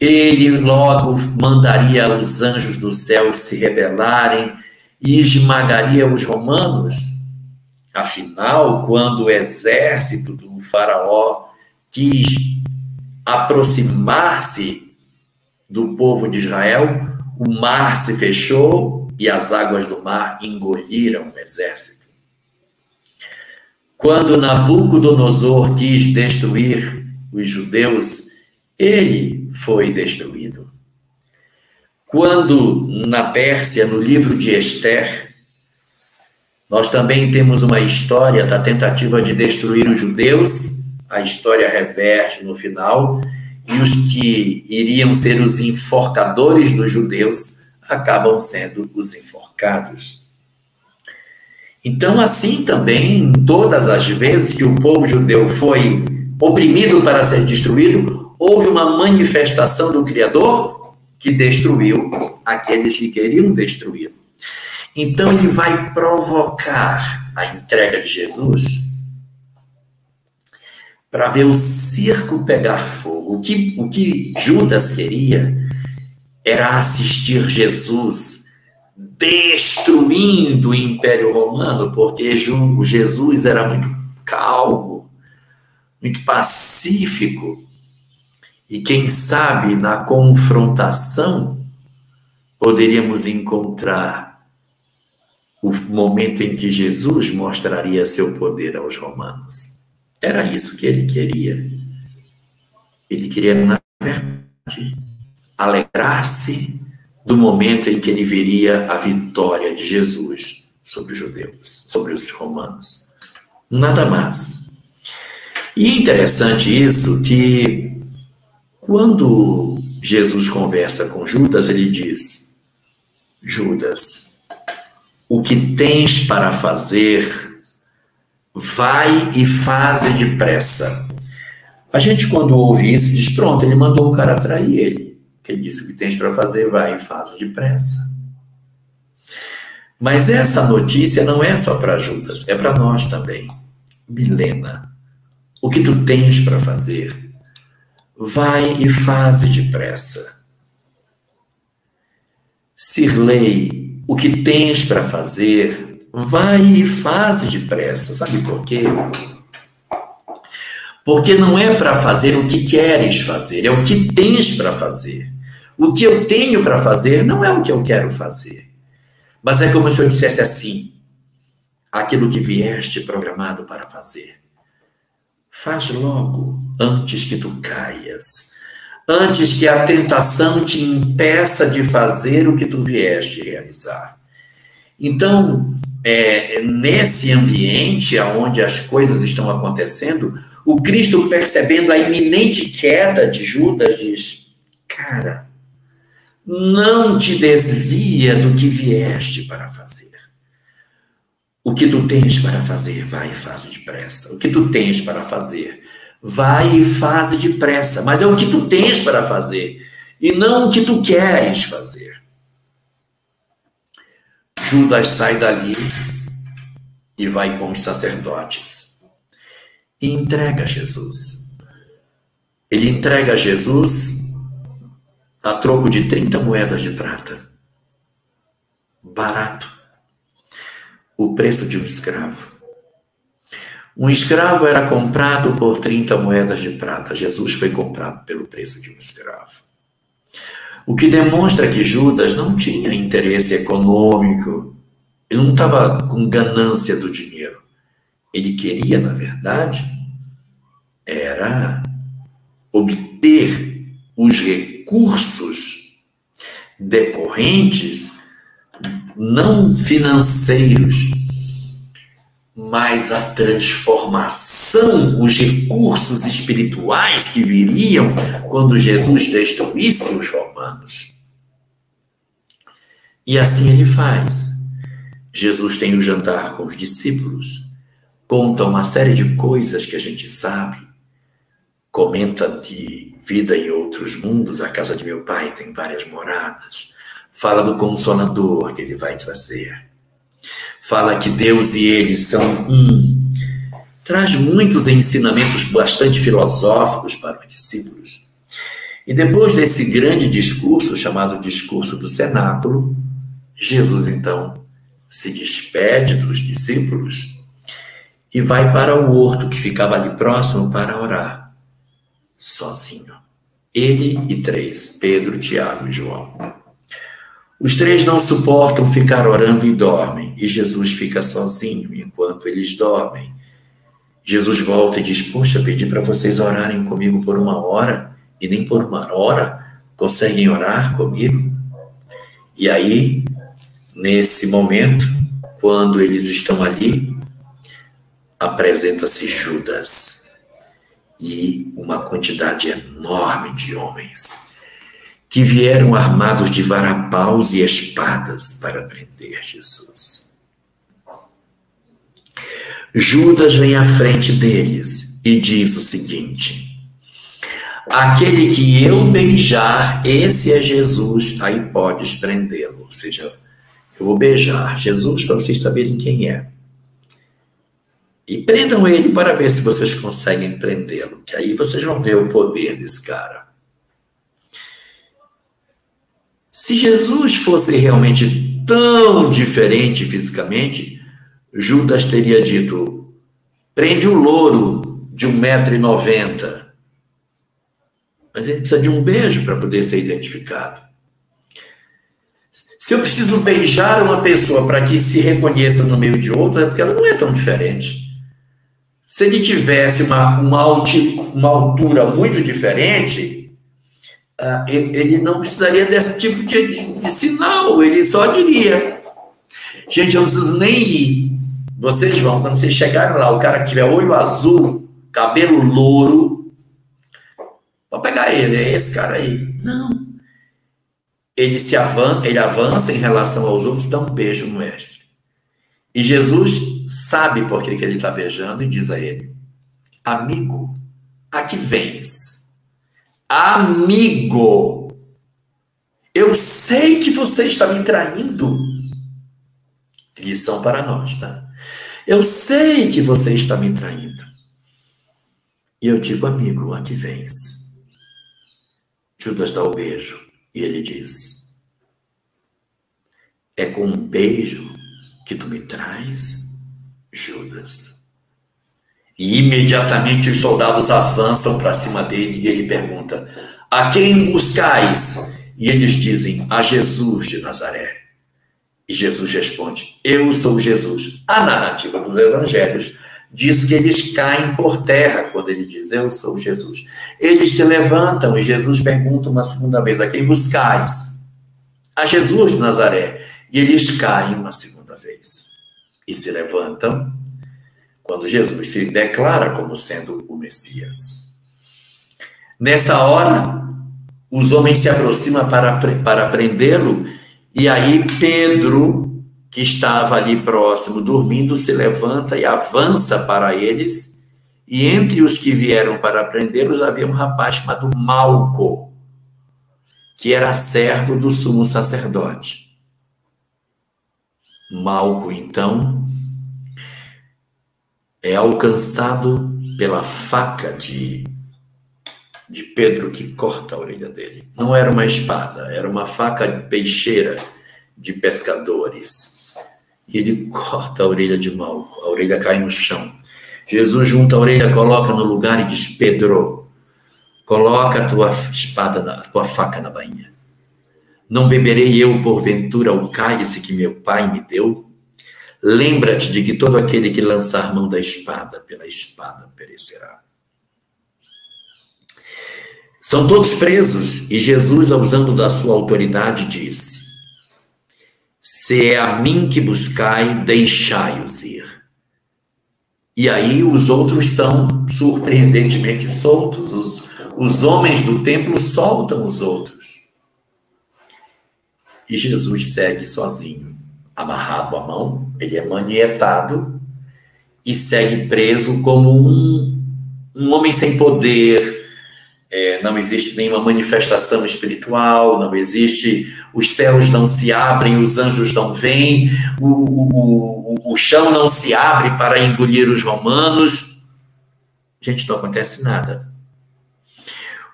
ele logo mandaria os anjos do céu se rebelarem e esmagaria os romanos Afinal, quando o exército do Faraó quis aproximar-se do povo de Israel, o mar se fechou e as águas do mar engoliram o exército. Quando Nabucodonosor quis destruir os judeus, ele foi destruído. Quando na Pérsia, no livro de Esther, nós também temos uma história da tentativa de destruir os judeus, a história reverte no final, e os que iriam ser os enforcadores dos judeus acabam sendo os enforcados. Então, assim também, todas as vezes que o povo judeu foi oprimido para ser destruído, houve uma manifestação do Criador que destruiu aqueles que queriam destruí-lo. Então ele vai provocar a entrega de Jesus para ver o circo pegar fogo. O que, o que Judas queria era assistir Jesus destruindo o Império Romano, porque Jesus era muito calmo, muito pacífico. E quem sabe na confrontação poderíamos encontrar o momento em que Jesus mostraria seu poder aos romanos. Era isso que ele queria. Ele queria, na verdade, alegrar-se do momento em que ele veria a vitória de Jesus sobre os judeus, sobre os romanos. Nada mais. E é interessante isso que quando Jesus conversa com Judas, ele diz: Judas, o que tens para fazer, vai e faze depressa. A gente, quando ouve isso, diz: pronto, ele mandou o cara trair ele. Que ele disse: o que tens para fazer, vai e faz depressa. Mas essa notícia não é só para Judas, é para nós também. Milena, o que tu tens para fazer, vai e faze depressa. Sirlei, o que tens para fazer, vai e faz depressa. Sabe por quê? Porque não é para fazer o que queres fazer, é o que tens para fazer. O que eu tenho para fazer não é o que eu quero fazer. Mas é como se eu dissesse assim: aquilo que vieste programado para fazer. Faz logo antes que tu caias antes que a tentação te impeça de fazer o que tu vieste realizar. Então, é, nesse ambiente onde as coisas estão acontecendo, o Cristo, percebendo a iminente queda de Judas, diz: Cara, não te desvia do que vieste para fazer. O que tu tens para fazer, vai e faz depressa. O que tu tens para fazer, vai e faz depressa. Mas é o que tu tens para fazer e não o que tu queres fazer. Judas sai dali e vai com os sacerdotes e entrega Jesus. Ele entrega Jesus a troco de 30 moedas de prata. Barato. O preço de um escravo. Um escravo era comprado por 30 moedas de prata. Jesus foi comprado pelo preço de um escravo. O que demonstra que Judas não tinha interesse econômico, ele não estava com ganância do dinheiro. Ele queria, na verdade, era obter os recursos decorrentes não financeiros, mas a transformação, os recursos espirituais que viriam quando Jesus destruísse os romanos. E assim ele faz. Jesus tem o um jantar com os discípulos, conta uma série de coisas que a gente sabe, comenta de vida em outros mundos, a casa de meu pai tem várias moradas, fala do consolador que ele vai trazer, fala que Deus e ele são um, traz muitos ensinamentos bastante filosóficos para os discípulos. E depois desse grande discurso, chamado discurso do cenáculo, Jesus então se despede dos discípulos e vai para o horto que ficava ali próximo para orar, sozinho. Ele e três, Pedro, Tiago e João. Os três não suportam ficar orando e dormem, e Jesus fica sozinho enquanto eles dormem. Jesus volta e diz: Poxa, pedi para vocês orarem comigo por uma hora, e nem por uma hora conseguem orar comigo. E aí Nesse momento, quando eles estão ali, apresenta-se Judas e uma quantidade enorme de homens que vieram armados de varapaus e espadas para prender Jesus. Judas vem à frente deles e diz o seguinte: Aquele que eu beijar, esse é Jesus, aí podes prendê-lo. Ou seja, eu vou beijar Jesus para vocês saberem quem é. E prendam ele para ver se vocês conseguem prendê-lo, que aí vocês vão ver o poder desse cara. Se Jesus fosse realmente tão diferente fisicamente, Judas teria dito: prende o louro de 1,90m. Mas ele precisa de um beijo para poder ser identificado. Se eu preciso beijar uma pessoa para que se reconheça no meio de outra, é porque ela não é tão diferente. Se ele tivesse uma, uma, uma altura muito diferente, ele não precisaria desse tipo de, de, de sinal, ele só diria: Gente, eu não preciso nem ir. Vocês vão, quando vocês chegarem lá, o cara que tiver olho azul, cabelo louro, pode pegar ele, é esse cara aí. Não ele se avança, ele avança em relação aos outros, dá um beijo no mestre. E Jesus sabe por que, que ele está beijando e diz a ele: Amigo, a que vens? Amigo, eu sei que você está me traindo. Lição para nós, tá? Eu sei que você está me traindo. E eu digo, amigo, a que vens? Judas dá o beijo. E ele diz: É com um beijo que tu me traz, Judas. E imediatamente os soldados avançam para cima dele e ele pergunta: A quem buscais? E eles dizem: A Jesus de Nazaré. E Jesus responde: Eu sou Jesus. A narrativa dos evangelhos diz que eles caem por terra quando ele diz: Eu sou Jesus. Eles se levantam e Jesus pergunta uma segunda vez: A quem buscais? A Jesus de Nazaré. E eles caem uma segunda vez. E se levantam quando Jesus se declara como sendo o Messias. Nessa hora, os homens se aproximam para, para prendê-lo, e aí Pedro que estava ali próximo, dormindo, se levanta e avança para eles. E entre os que vieram para prendê-los havia um rapaz chamado Malco, que era servo do sumo sacerdote. Malco, então, é alcançado pela faca de, de Pedro que corta a orelha dele. Não era uma espada, era uma faca peixeira de pescadores e ele corta a orelha de Malco, a orelha cai no chão. Jesus junta a orelha, coloca no lugar e diz: Pedro, coloca a tua espada, na, a tua faca na bainha. Não beberei eu, porventura, o cálice que meu pai me deu? Lembra-te de que todo aquele que lançar mão da espada, pela espada perecerá. São todos presos, e Jesus, usando da sua autoridade, diz: se é a mim que buscai, deixai-os ir. E aí os outros são surpreendentemente soltos, os, os homens do templo soltam os outros. E Jesus segue sozinho, amarrado à mão, ele é manietado e segue preso como um, um homem sem poder, é, não existe nenhuma manifestação espiritual, não existe, os céus não se abrem, os anjos não vêm, o, o, o, o chão não se abre para engolir os romanos. Gente, não acontece nada.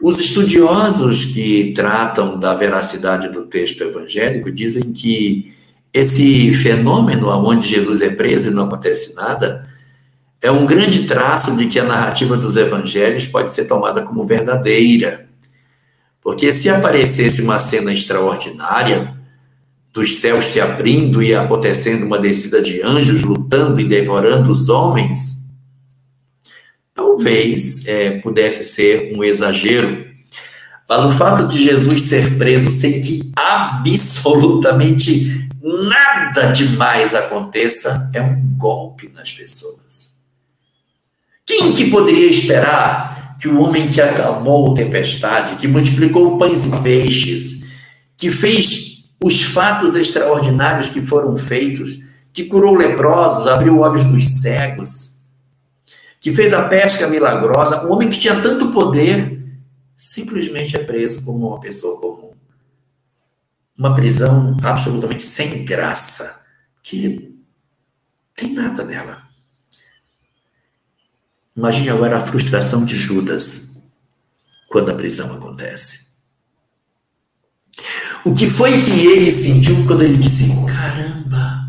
Os estudiosos que tratam da veracidade do texto evangélico dizem que esse fenômeno onde Jesus é preso e não acontece nada é um grande traço de que a narrativa dos evangelhos pode ser tomada como verdadeira. Porque se aparecesse uma cena extraordinária, dos céus se abrindo e acontecendo uma descida de anjos lutando e devorando os homens, talvez é, pudesse ser um exagero. Mas o fato de Jesus ser preso sem que absolutamente nada demais aconteça é um golpe nas pessoas. Quem que poderia esperar que o homem que acalmou a tempestade, que multiplicou pães e peixes, que fez os fatos extraordinários que foram feitos, que curou leprosos, abriu olhos dos cegos, que fez a pesca milagrosa, um homem que tinha tanto poder, simplesmente é preso como uma pessoa comum. Uma prisão absolutamente sem graça, que tem nada nela. Imagine agora a frustração de Judas quando a prisão acontece. O que foi que ele sentiu quando ele disse: Caramba,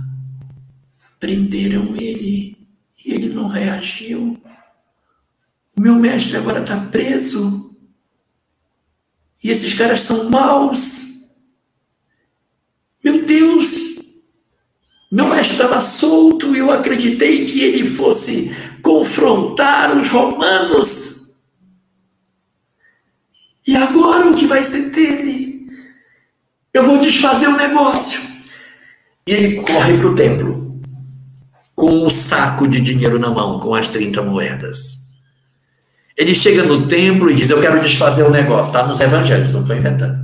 prenderam ele e ele não reagiu. O meu mestre agora está preso. E esses caras são maus. Meu Deus, meu mestre estava solto e eu acreditei que ele fosse confrontar os romanos. E agora o que vai ser dele? Eu vou desfazer o negócio. E ele corre para o templo com um saco de dinheiro na mão, com as 30 moedas. Ele chega no templo e diz: Eu quero desfazer o negócio. Está nos evangelhos, não estou inventando.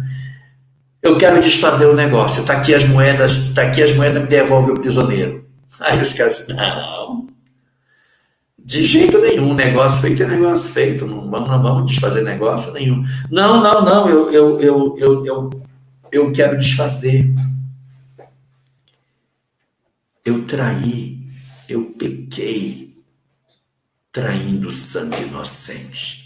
Eu quero desfazer o negócio. Está aqui as moedas, está aqui as moedas, me devolve o prisioneiro. Aí os caras, não. De jeito nenhum, negócio feito é negócio feito. Não vamos, não vamos desfazer negócio nenhum. Não, não, não, eu, eu, eu, eu, eu, eu quero desfazer. Eu traí, eu pequei, traindo sangue inocente.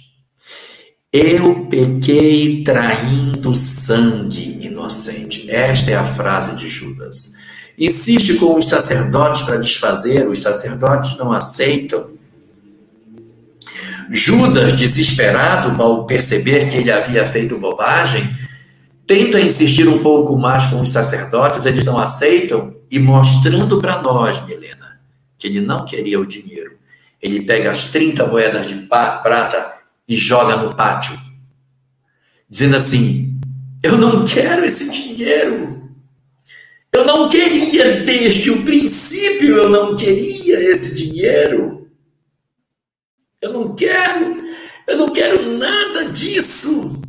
Eu pequei traindo sangue inocente. Esta é a frase de Judas. Insiste com os sacerdotes para desfazer, os sacerdotes não aceitam. Judas, desesperado ao perceber que ele havia feito bobagem, tenta insistir um pouco mais com os sacerdotes, eles não aceitam, e mostrando para nós, Milena, que ele não queria o dinheiro. Ele pega as 30 moedas de prata e joga no pátio, dizendo assim: Eu não quero esse dinheiro. Eu não queria desde o princípio, eu não queria esse dinheiro. Eu não quero, eu não quero nada disso.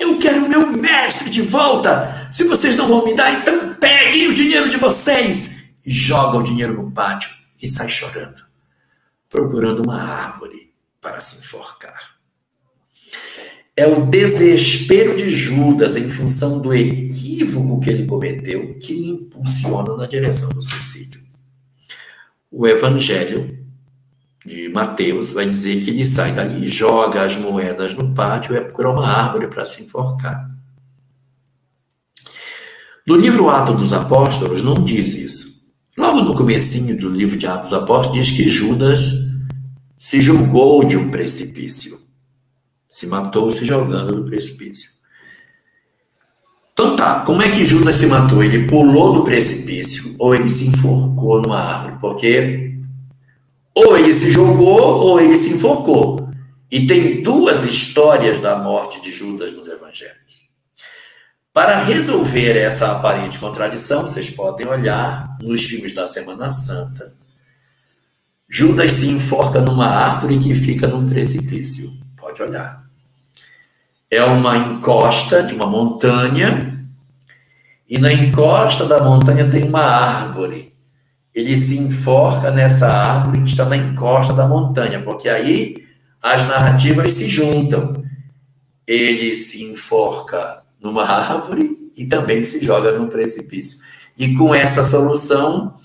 Eu quero meu mestre de volta. Se vocês não vão me dar, então peguem o dinheiro de vocês joga o dinheiro no pátio e sai chorando, procurando uma árvore para se enforcar. É o desespero de Judas em função do equívoco que ele cometeu que o impulsiona na direção do suicídio. O evangelho de Mateus vai dizer que ele sai dali, joga as moedas no pátio e vai procurar uma árvore para se enforcar. No livro Atos dos Apóstolos não diz isso. Logo no comecinho do livro de Atos dos Apóstolos diz que Judas se jogou de um precipício. Se matou se jogando do precipício. Então tá, como é que Judas se matou? Ele pulou do precipício ou ele se enforcou numa árvore? Porque ou ele se jogou ou ele se enforcou. E tem duas histórias da morte de Judas nos evangelhos. Para resolver essa aparente contradição, vocês podem olhar nos filmes da Semana Santa. Judas se enforca numa árvore que fica num precipício. Pode olhar. É uma encosta de uma montanha, e na encosta da montanha tem uma árvore. Ele se enforca nessa árvore que está na encosta da montanha, porque aí as narrativas se juntam. Ele se enforca numa árvore e também se joga num precipício. E com essa solução,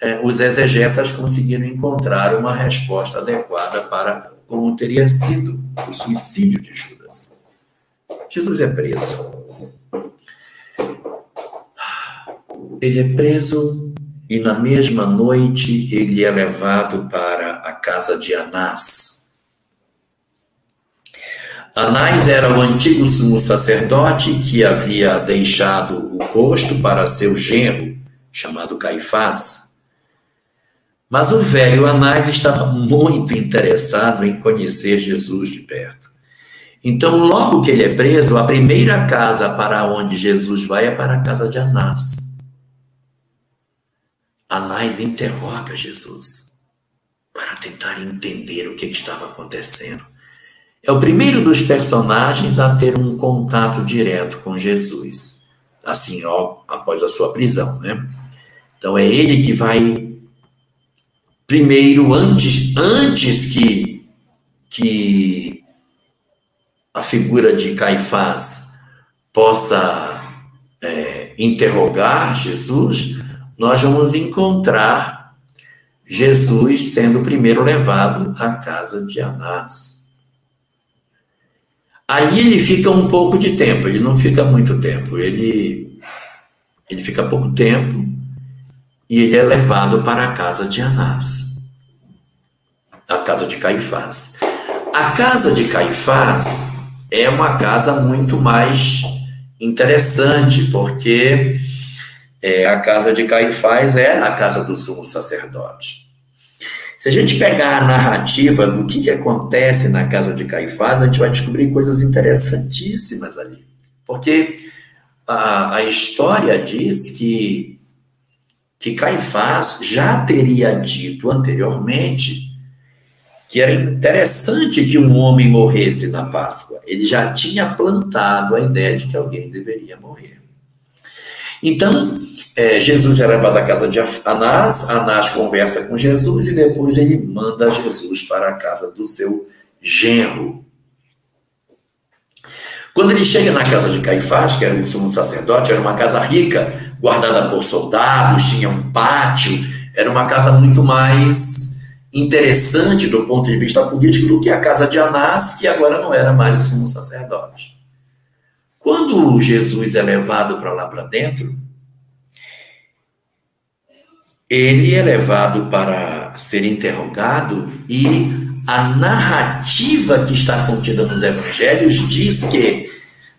eh, os exegetas conseguiram encontrar uma resposta adequada para como teria sido o suicídio de Judas. Jesus é preso. Ele é preso e na mesma noite ele é levado para a casa de Anás Anás era o antigo sumo sacerdote que havia deixado o posto para seu genro, chamado Caifás. Mas o velho Anás estava muito interessado em conhecer Jesus de perto. Então, logo que ele é preso, a primeira casa para onde Jesus vai é para a casa de Anás. Anás interroga Jesus para tentar entender o que estava acontecendo. É o primeiro dos personagens a ter um contato direto com Jesus, assim, ó, após a sua prisão, né? Então é ele que vai primeiro antes antes que que a figura de Caifás possa é, interrogar Jesus, nós vamos encontrar Jesus sendo primeiro levado à casa de Anás. Ali ele fica um pouco de tempo, ele não fica muito tempo, ele, ele fica pouco tempo e ele é levado para a casa de Anás, a casa de Caifás. A casa de Caifás é uma casa muito mais interessante, porque é, a casa de Caifás é a casa do sumo sacerdote. Se a gente pegar a narrativa do que, que acontece na casa de Caifás, a gente vai descobrir coisas interessantíssimas ali. Porque a, a história diz que, que Caifás já teria dito anteriormente que era interessante que um homem morresse na Páscoa. Ele já tinha plantado a ideia de que alguém deveria morrer. Então, é, Jesus é levado à casa de Anás, Anás conversa com Jesus e depois ele manda Jesus para a casa do seu genro. Quando ele chega na casa de Caifás, que era o sumo sacerdote, era uma casa rica, guardada por soldados, tinha um pátio, era uma casa muito mais interessante do ponto de vista político do que a casa de Anás, que agora não era mais o sumo sacerdote. Quando Jesus é levado para lá para dentro, ele é levado para ser interrogado e a narrativa que está contida nos evangelhos diz que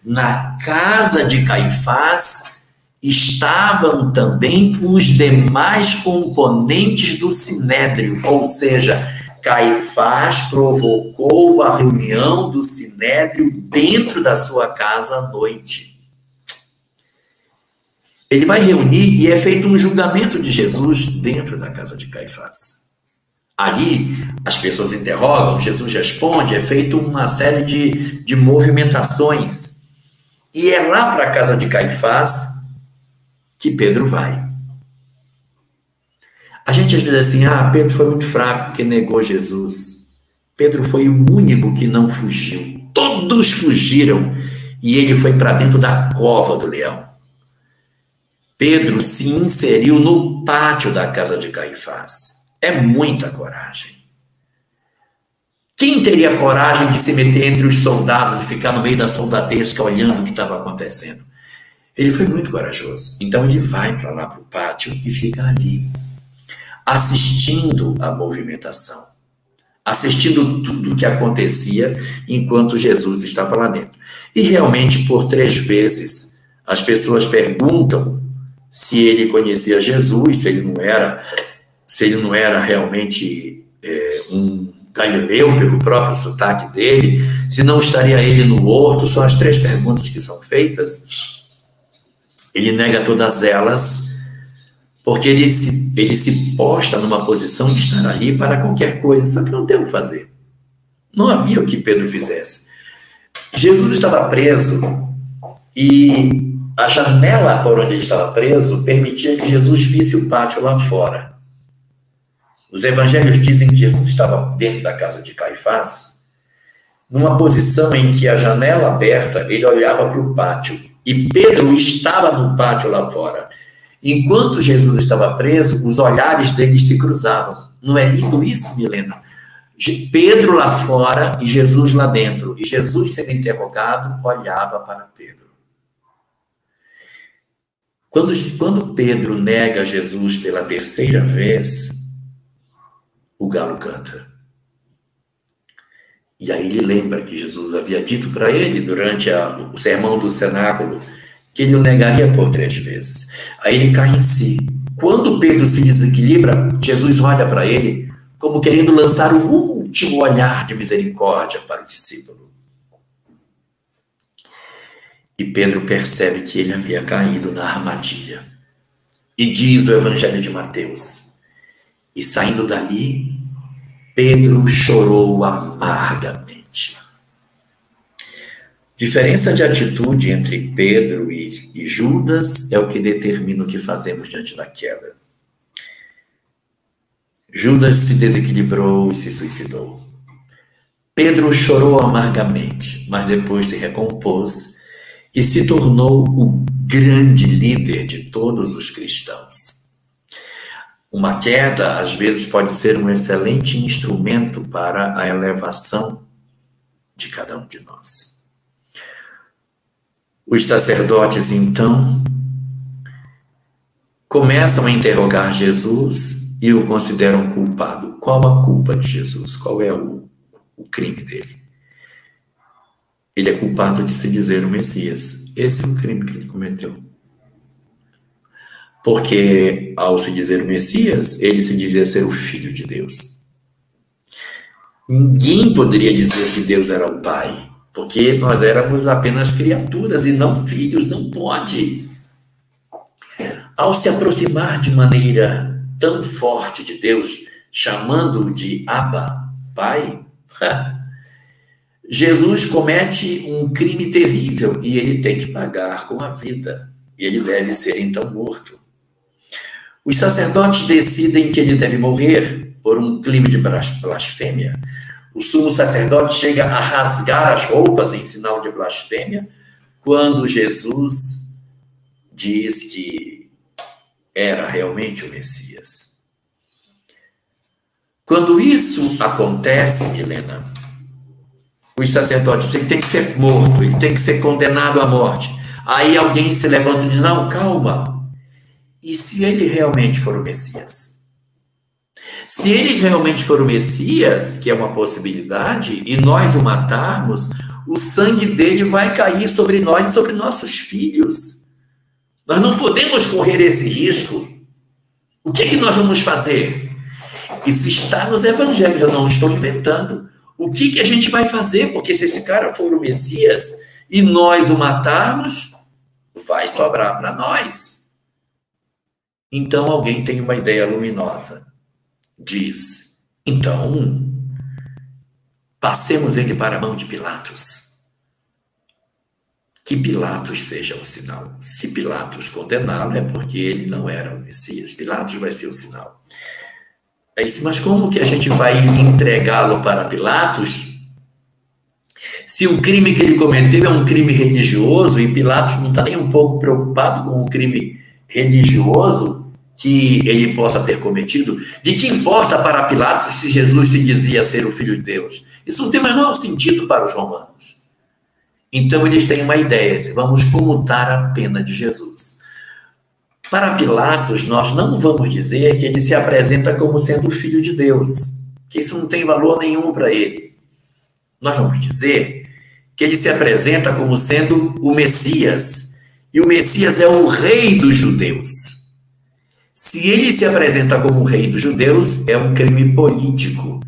na casa de Caifás estavam também os demais componentes do sinédrio, ou seja, Caifás provocou a reunião do sinédrio dentro da sua casa à noite. Ele vai reunir e é feito um julgamento de Jesus dentro da casa de Caifás. Ali, as pessoas interrogam, Jesus responde, é feito uma série de, de movimentações. E é lá para a casa de Caifás que Pedro vai. A gente às vezes assim, ah, Pedro foi muito fraco porque negou Jesus. Pedro foi o único que não fugiu. Todos fugiram e ele foi para dentro da cova do leão. Pedro se inseriu no pátio da casa de Caifás. É muita coragem. Quem teria coragem de se meter entre os soldados e ficar no meio da soldadesca olhando o que estava acontecendo? Ele foi muito corajoso. Então ele vai para lá para o pátio e fica ali, assistindo a movimentação, assistindo tudo o que acontecia enquanto Jesus estava lá dentro. E realmente, por três vezes, as pessoas perguntam se ele conhecia Jesus, se ele não era, se ele não era realmente é, um Galileu, pelo próprio sotaque dele, se não estaria ele no horto, são as três perguntas que são feitas. Ele nega todas elas, porque ele se, ele se posta numa posição de estar ali para qualquer coisa, só que não tem o que fazer. Não havia o que Pedro fizesse. Jesus estava preso e a janela por onde ele estava preso permitia que Jesus visse o pátio lá fora. Os evangelhos dizem que Jesus estava dentro da casa de Caifás, numa posição em que a janela aberta, ele olhava para o pátio. E Pedro estava no pátio lá fora. Enquanto Jesus estava preso, os olhares deles se cruzavam. Não é lindo isso, Milena? Pedro lá fora e Jesus lá dentro. E Jesus, sendo interrogado, olhava para Pedro. Quando, quando Pedro nega Jesus pela terceira vez, o galo canta. E aí ele lembra que Jesus havia dito para ele durante a, o sermão do cenáculo que ele o negaria por três vezes. Aí ele cai em si. Quando Pedro se desequilibra, Jesus olha para ele como querendo lançar o último olhar de misericórdia para o discípulo. E Pedro percebe que ele havia caído na armadilha. E diz o Evangelho de Mateus: e saindo dali, Pedro chorou amargamente. Diferença de atitude entre Pedro e, e Judas é o que determina o que fazemos diante da queda. Judas se desequilibrou e se suicidou. Pedro chorou amargamente, mas depois se recompôs e se tornou o grande líder de todos os cristãos. Uma queda, às vezes, pode ser um excelente instrumento para a elevação de cada um de nós. Os sacerdotes, então, começam a interrogar Jesus e o consideram culpado. Qual a culpa de Jesus? Qual é o, o crime dele? Ele é culpado de se dizer o Messias. Esse é o crime que ele cometeu. Porque, ao se dizer o Messias, ele se dizia ser o Filho de Deus. Ninguém poderia dizer que Deus era o Pai, porque nós éramos apenas criaturas e não filhos, não pode. Ao se aproximar de maneira tão forte de Deus, chamando-o de Abba, Pai, Jesus comete um crime terrível e ele tem que pagar com a vida. E ele deve ser então morto. Os sacerdotes decidem que ele deve morrer por um crime de blasfêmia. O sumo sacerdote chega a rasgar as roupas em sinal de blasfêmia quando Jesus diz que era realmente o Messias. Quando isso acontece, Helena, os sacerdotes ele tem que ser morto, ele tem que ser condenado à morte. Aí alguém se levanta e diz: Não, calma, e se ele realmente for o Messias? Se ele realmente for o Messias, que é uma possibilidade, e nós o matarmos, o sangue dele vai cair sobre nós e sobre nossos filhos. Nós não podemos correr esse risco. O que, é que nós vamos fazer? Isso está nos evangelhos, eu não estou inventando. O que, que a gente vai fazer? Porque se esse cara for o Messias e nós o matarmos, vai sobrar para nós. Então alguém tem uma ideia luminosa. Diz: então, passemos ele para a mão de Pilatos. Que Pilatos seja o sinal. Se Pilatos condená-lo, é porque ele não era o Messias. Pilatos vai ser o sinal. Aí disse, mas como que a gente vai entregá-lo para Pilatos se o crime que ele cometeu é um crime religioso e Pilatos não está nem um pouco preocupado com o crime religioso que ele possa ter cometido? De que importa para Pilatos se Jesus se dizia ser o filho de Deus? Isso não tem o menor sentido para os romanos. Então eles têm uma ideia: vamos comutar a pena de Jesus. Para Pilatos, nós não vamos dizer que ele se apresenta como sendo o filho de Deus, que isso não tem valor nenhum para ele. Nós vamos dizer que ele se apresenta como sendo o Messias, e o Messias é o rei dos judeus. Se ele se apresenta como rei dos judeus, é um crime político.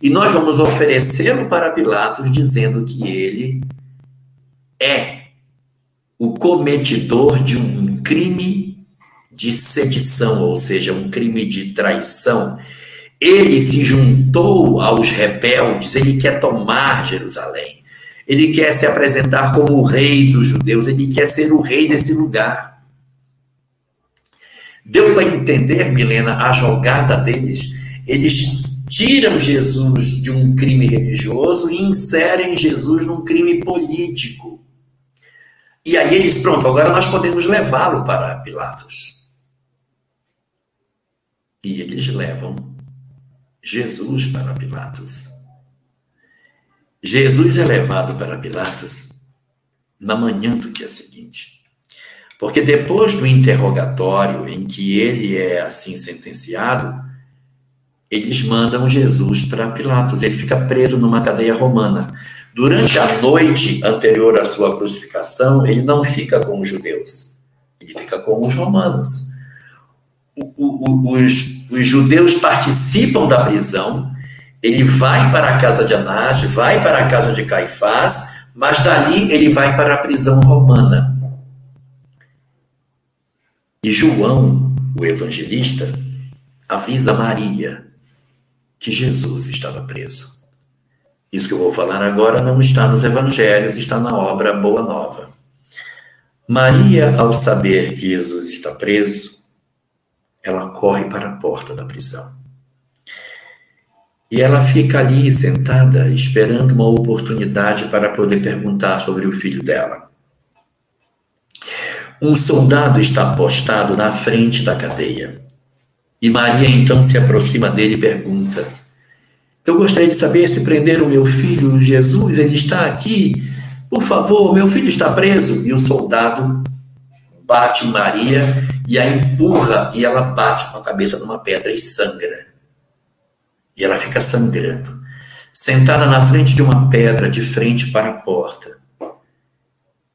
E nós vamos oferecê-lo para Pilatos dizendo que ele é o cometidor de um crime de sedição, ou seja, um crime de traição. Ele se juntou aos rebeldes, ele quer tomar Jerusalém. Ele quer se apresentar como o rei dos judeus, ele quer ser o rei desse lugar. Deu para entender, Milena, a jogada deles? Eles tiram Jesus de um crime religioso e inserem Jesus num crime político. E aí eles, pronto, agora nós podemos levá-lo para Pilatos. E eles levam Jesus para Pilatos. Jesus é levado para Pilatos na manhã do dia seguinte. Porque depois do interrogatório em que ele é assim sentenciado, eles mandam Jesus para Pilatos. Ele fica preso numa cadeia romana. Durante a noite anterior à sua crucificação, ele não fica com os judeus, ele fica com os romanos. O, o, os, os judeus participam da prisão, ele vai para a casa de Anás, vai para a casa de Caifás, mas dali ele vai para a prisão romana. E João, o evangelista, avisa Maria que Jesus estava preso. Isso que eu vou falar agora não está nos evangelhos, está na obra Boa Nova. Maria, ao saber que Jesus está preso, ela corre para a porta da prisão. E ela fica ali sentada, esperando uma oportunidade para poder perguntar sobre o filho dela. Um soldado está postado na frente da cadeia. E Maria então se aproxima dele e pergunta: eu gostaria de saber se prenderam meu filho Jesus, ele está aqui. Por favor, meu filho está preso. E o soldado bate Maria e a empurra e ela bate com a cabeça numa pedra e sangra. E ela fica sangrando, sentada na frente de uma pedra, de frente para a porta.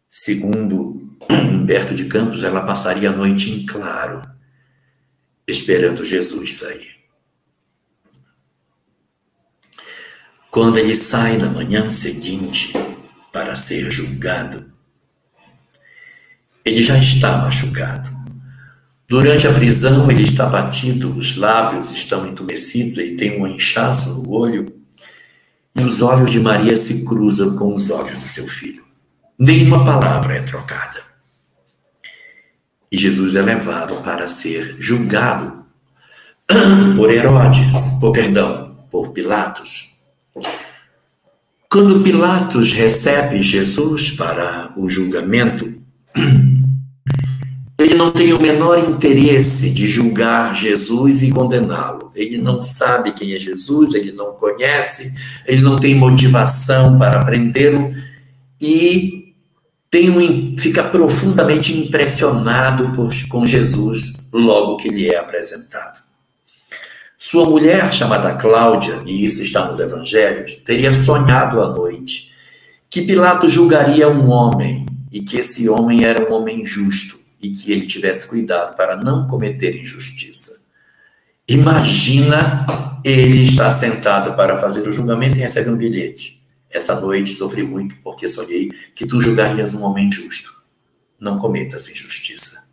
Segundo Humberto de Campos, ela passaria a noite em claro, esperando Jesus sair. Quando ele sai na manhã seguinte para ser julgado, ele já está machucado. Durante a prisão, ele está batido, os lábios estão entumecidos, ele tem um inchaço no olho, e os olhos de Maria se cruzam com os olhos do seu filho. Nenhuma palavra é trocada. E Jesus é levado para ser julgado por Herodes, por perdão, por Pilatos. Quando Pilatos recebe Jesus para o julgamento, ele não tem o menor interesse de julgar Jesus e condená-lo. Ele não sabe quem é Jesus, ele não conhece, ele não tem motivação para prendê-lo e tem um, fica profundamente impressionado por, com Jesus logo que lhe é apresentado. Sua mulher, chamada Cláudia, e isso está nos evangelhos, teria sonhado à noite que Pilatos julgaria um homem e que esse homem era um homem justo e que ele tivesse cuidado para não cometer injustiça. Imagina ele estar sentado para fazer o julgamento e recebe um bilhete. Essa noite sofri muito porque sonhei que tu julgarias um homem justo. Não cometas injustiça.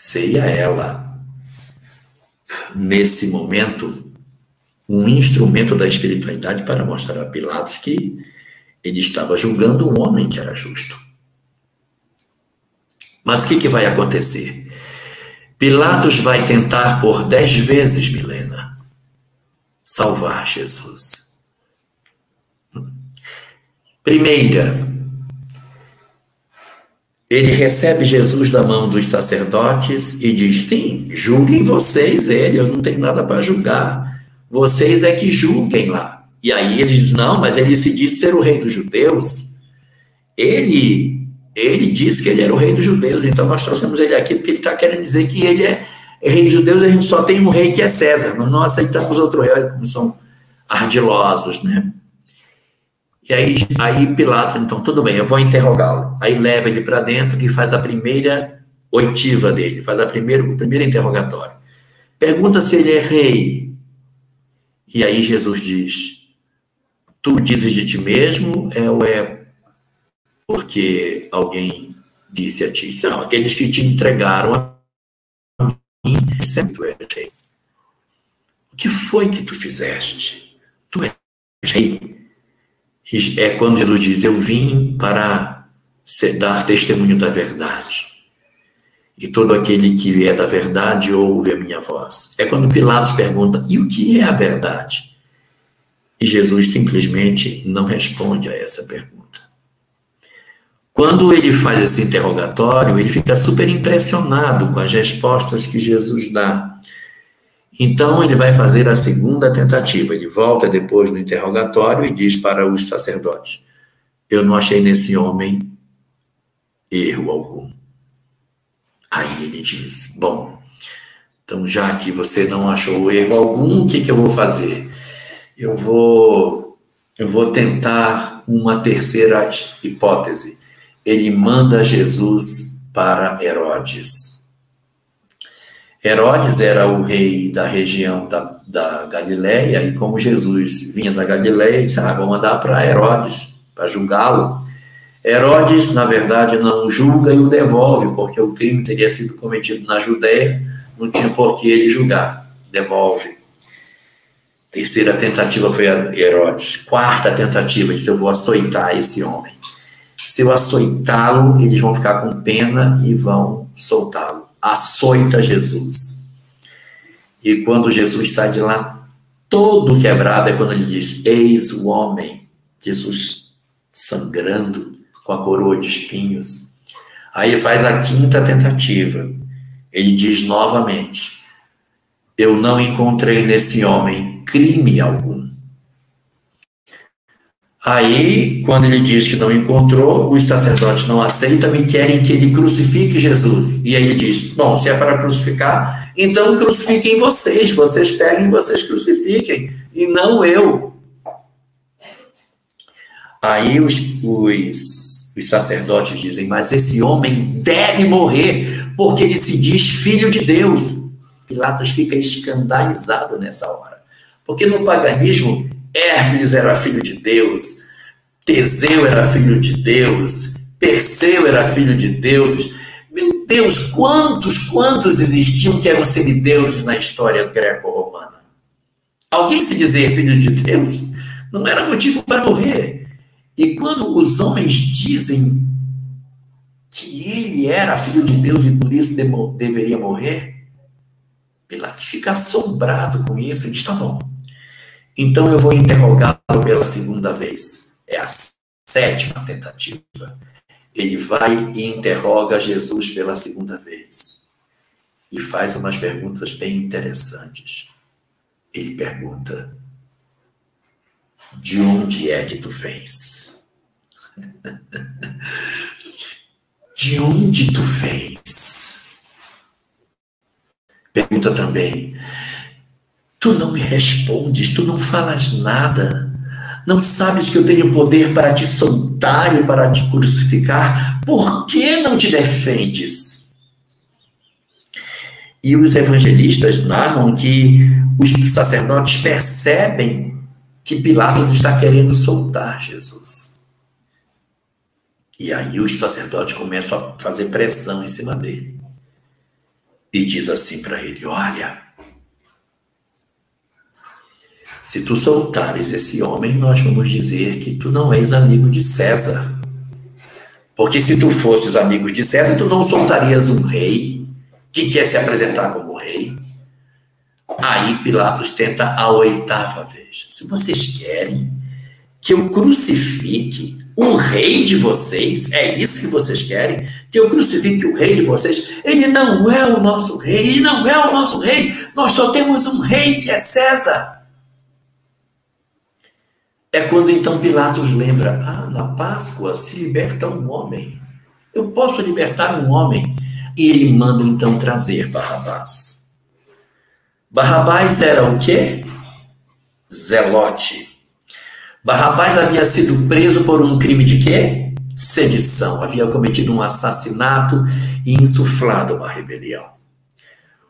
seria ela, nesse momento, um instrumento da espiritualidade para mostrar a Pilatos que ele estava julgando um homem que era justo. Mas o que, que vai acontecer? Pilatos vai tentar por dez vezes, Milena, salvar Jesus. Primeira, ele recebe Jesus da mão dos sacerdotes e diz: Sim, julguem vocês ele, eu não tenho nada para julgar. Vocês é que julguem lá. E aí ele diz: Não, mas ele se diz ser o rei dos judeus. Ele, ele disse que ele era o rei dos judeus, então nós trouxemos ele aqui porque ele está querendo dizer que ele é, é rei dos judeus, a gente só tem um rei que é César, nós não aceitamos outro rei, como são ardilosos, né? E aí, aí Pilatos, então, tudo bem, eu vou interrogá-lo. Aí leva ele para dentro e faz a primeira oitiva dele, faz a primeira, o primeiro interrogatório. Pergunta se ele é rei. E aí Jesus diz: Tu dizes de ti mesmo, é ou é porque alguém disse a ti? São aqueles que te entregaram a sempre tu és rei. O que foi que tu fizeste? Tu és rei é quando Jesus diz: Eu vim para dar testemunho da verdade. E todo aquele que é da verdade ouve a minha voz. É quando Pilatos pergunta: E o que é a verdade? E Jesus simplesmente não responde a essa pergunta. Quando ele faz esse interrogatório, ele fica super impressionado com as respostas que Jesus dá. Então ele vai fazer a segunda tentativa. Ele volta depois no interrogatório e diz para os sacerdotes: Eu não achei nesse homem erro algum. Aí ele diz: Bom, então já que você não achou erro algum, o que, que eu vou fazer? Eu vou, eu vou tentar uma terceira hipótese. Ele manda Jesus para Herodes. Herodes era o rei da região da, da Galileia, e como Jesus vinha da Galileia, disse: ah, vou mandar para Herodes, para julgá-lo. Herodes, na verdade, não julga e o devolve, porque o crime teria sido cometido na Judéia, não tinha por que ele julgar, devolve. Terceira tentativa foi a Herodes. Quarta tentativa, disse: eu vou açoitar esse homem. Se eu açoitá-lo, eles vão ficar com pena e vão soltá-lo açoita Jesus. E quando Jesus sai de lá, todo quebrado, é quando ele diz: Eis o homem. Jesus sangrando com a coroa de espinhos. Aí faz a quinta tentativa. Ele diz novamente: Eu não encontrei nesse homem crime algum. Aí, quando ele diz que não encontrou, os sacerdotes não aceitam e querem que ele crucifique Jesus. E aí ele diz: Bom, se é para crucificar, então crucifiquem vocês, vocês peguem e vocês crucifiquem, e não eu. Aí os, os, os sacerdotes dizem: Mas esse homem deve morrer, porque ele se diz filho de Deus. Pilatos fica escandalizado nessa hora. Porque no paganismo, Hermes era filho de Deus, Teseu era filho de Deus, Perseu era filho de deuses. Meu Deus, quantos, quantos existiam que eram semideuses na história greco-romana? Alguém se dizer filho de Deus não era motivo para morrer. E quando os homens dizem que ele era filho de Deus e por isso deveria morrer, Pilatos fica assombrado com isso e diz: tá bom, então eu vou interrogá-lo pela segunda vez. É a sétima tentativa. Ele vai e interroga Jesus pela segunda vez. E faz umas perguntas bem interessantes. Ele pergunta: De onde é que tu vens? De onde tu vens? Pergunta também: Tu não me respondes, tu não falas nada. Não sabes que eu tenho poder para te soltar e para te crucificar? Por que não te defendes? E os evangelistas narram que os sacerdotes percebem que Pilatos está querendo soltar Jesus. E aí os sacerdotes começam a fazer pressão em cima dele. E diz assim para ele: Olha, se tu soltares esse homem, nós vamos dizer que tu não és amigo de César. Porque se tu fosses amigo de César, tu não soltarias um rei que quer se apresentar como rei. Aí Pilatos tenta a oitava vez. Se vocês querem que eu crucifique um rei de vocês, é isso que vocês querem? Que eu crucifique o rei de vocês? Ele não é o nosso rei, ele não é o nosso rei. Nós só temos um rei que é César. É quando então Pilatos lembra: ah, na Páscoa se liberta um homem. Eu posso libertar um homem. E ele manda então trazer Barrabás. Barrabás era o quê? Zelote. Barrabás havia sido preso por um crime de quê? Sedição. Havia cometido um assassinato e insuflado uma rebelião.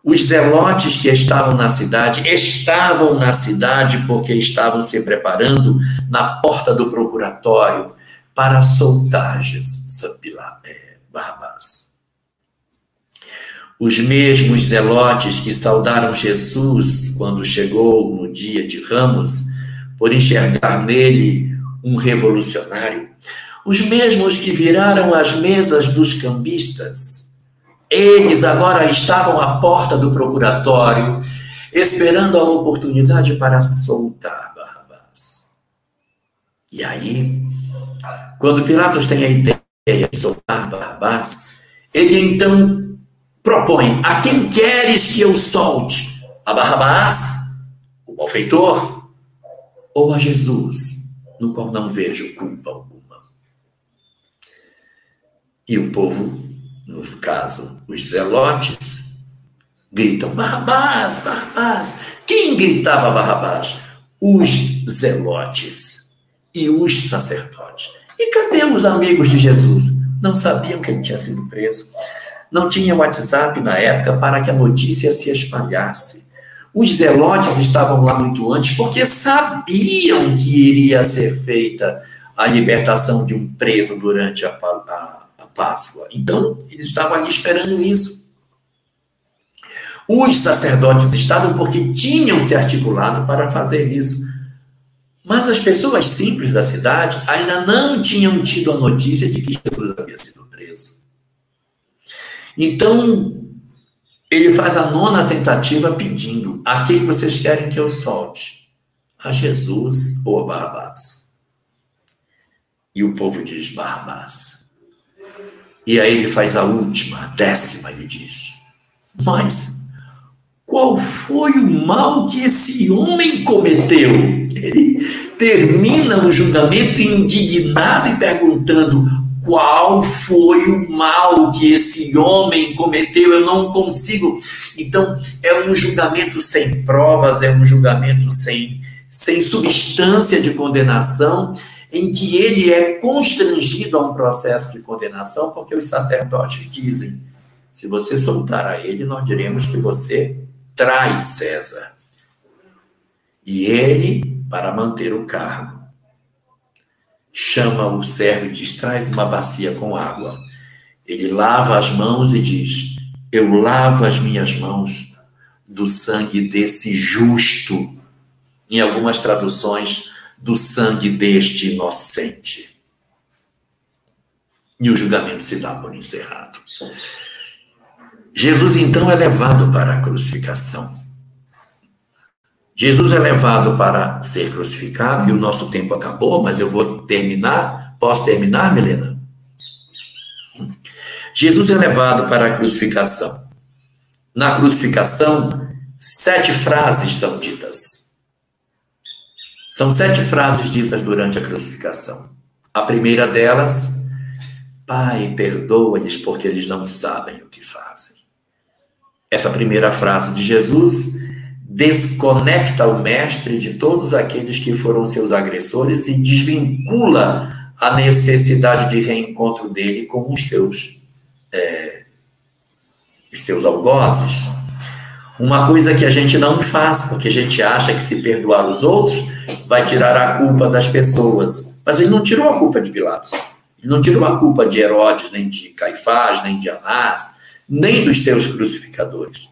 Os zelotes que estavam na cidade estavam na cidade porque estavam se preparando na porta do procuratório para soltar Jesus, é, Barrabás. Os mesmos zelotes que saudaram Jesus quando chegou no dia de Ramos, por enxergar nele um revolucionário, os mesmos que viraram as mesas dos cambistas, eles agora estavam à porta do procuratório, esperando a oportunidade para soltar Barrabás. E aí, quando Pilatos tem a ideia de soltar Barrabás, ele então propõe: a quem queres que eu solte? A Barrabás, o malfeitor, ou a Jesus, no qual não vejo culpa alguma? E o povo no caso, os zelotes, gritam Barrabás, Barrabás. Quem gritava Barrabás? Os zelotes e os sacerdotes. E cadê os amigos de Jesus? Não sabiam que ele tinha sido preso. Não tinha WhatsApp na época para que a notícia se espalhasse. Os zelotes estavam lá muito antes porque sabiam que iria ser feita a libertação de um preso durante a, a Páscoa. Então, eles estavam ali esperando isso. Os sacerdotes estavam porque tinham se articulado para fazer isso. Mas as pessoas simples da cidade ainda não tinham tido a notícia de que Jesus havia sido preso. Então, ele faz a nona tentativa pedindo: a quem vocês querem que eu solte? A Jesus ou a Barrabás? E o povo diz: Barrabás. E aí ele faz a última, a décima, ele diz: Mas qual foi o mal que esse homem cometeu? Ele termina o julgamento indignado e perguntando: qual foi o mal que esse homem cometeu? Eu não consigo. Então, é um julgamento sem provas, é um julgamento sem, sem substância de condenação, em que ele é constrangido a um processo de condenação, porque os sacerdotes dizem: se você soltar a ele, nós diremos que você trai César. E ele, para manter o cargo, chama o servo e diz: traz uma bacia com água. Ele lava as mãos e diz: Eu lavo as minhas mãos do sangue desse justo. Em algumas traduções, do sangue deste inocente. E o julgamento se dá por encerrado. Jesus então é levado para a crucificação. Jesus é levado para ser crucificado e o nosso tempo acabou, mas eu vou terminar. Posso terminar, Milena? Jesus é levado para a crucificação. Na crucificação, sete frases são ditas. São sete frases ditas durante a crucificação. A primeira delas, Pai, perdoa-lhes porque eles não sabem o que fazem. Essa primeira frase de Jesus desconecta o mestre de todos aqueles que foram seus agressores e desvincula a necessidade de reencontro dele com os seus, é, os seus algozes. Uma coisa que a gente não faz, porque a gente acha que se perdoar os outros vai tirar a culpa das pessoas. Mas ele não tirou a culpa de Pilatos. Ele não tirou a culpa de Herodes, nem de Caifás, nem de Anás, nem dos seus crucificadores.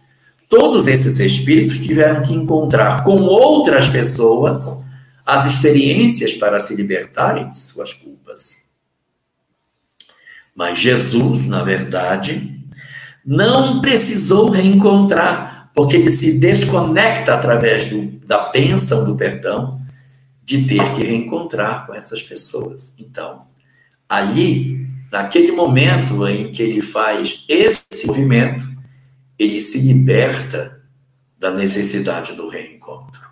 Todos esses espíritos tiveram que encontrar com outras pessoas as experiências para se libertarem de suas culpas. Mas Jesus, na verdade, não precisou reencontrar, porque ele se desconecta através do, da bênção do perdão de ter que reencontrar com essas pessoas. Então, ali, naquele momento em que ele faz esse movimento, ele se liberta da necessidade do reencontro.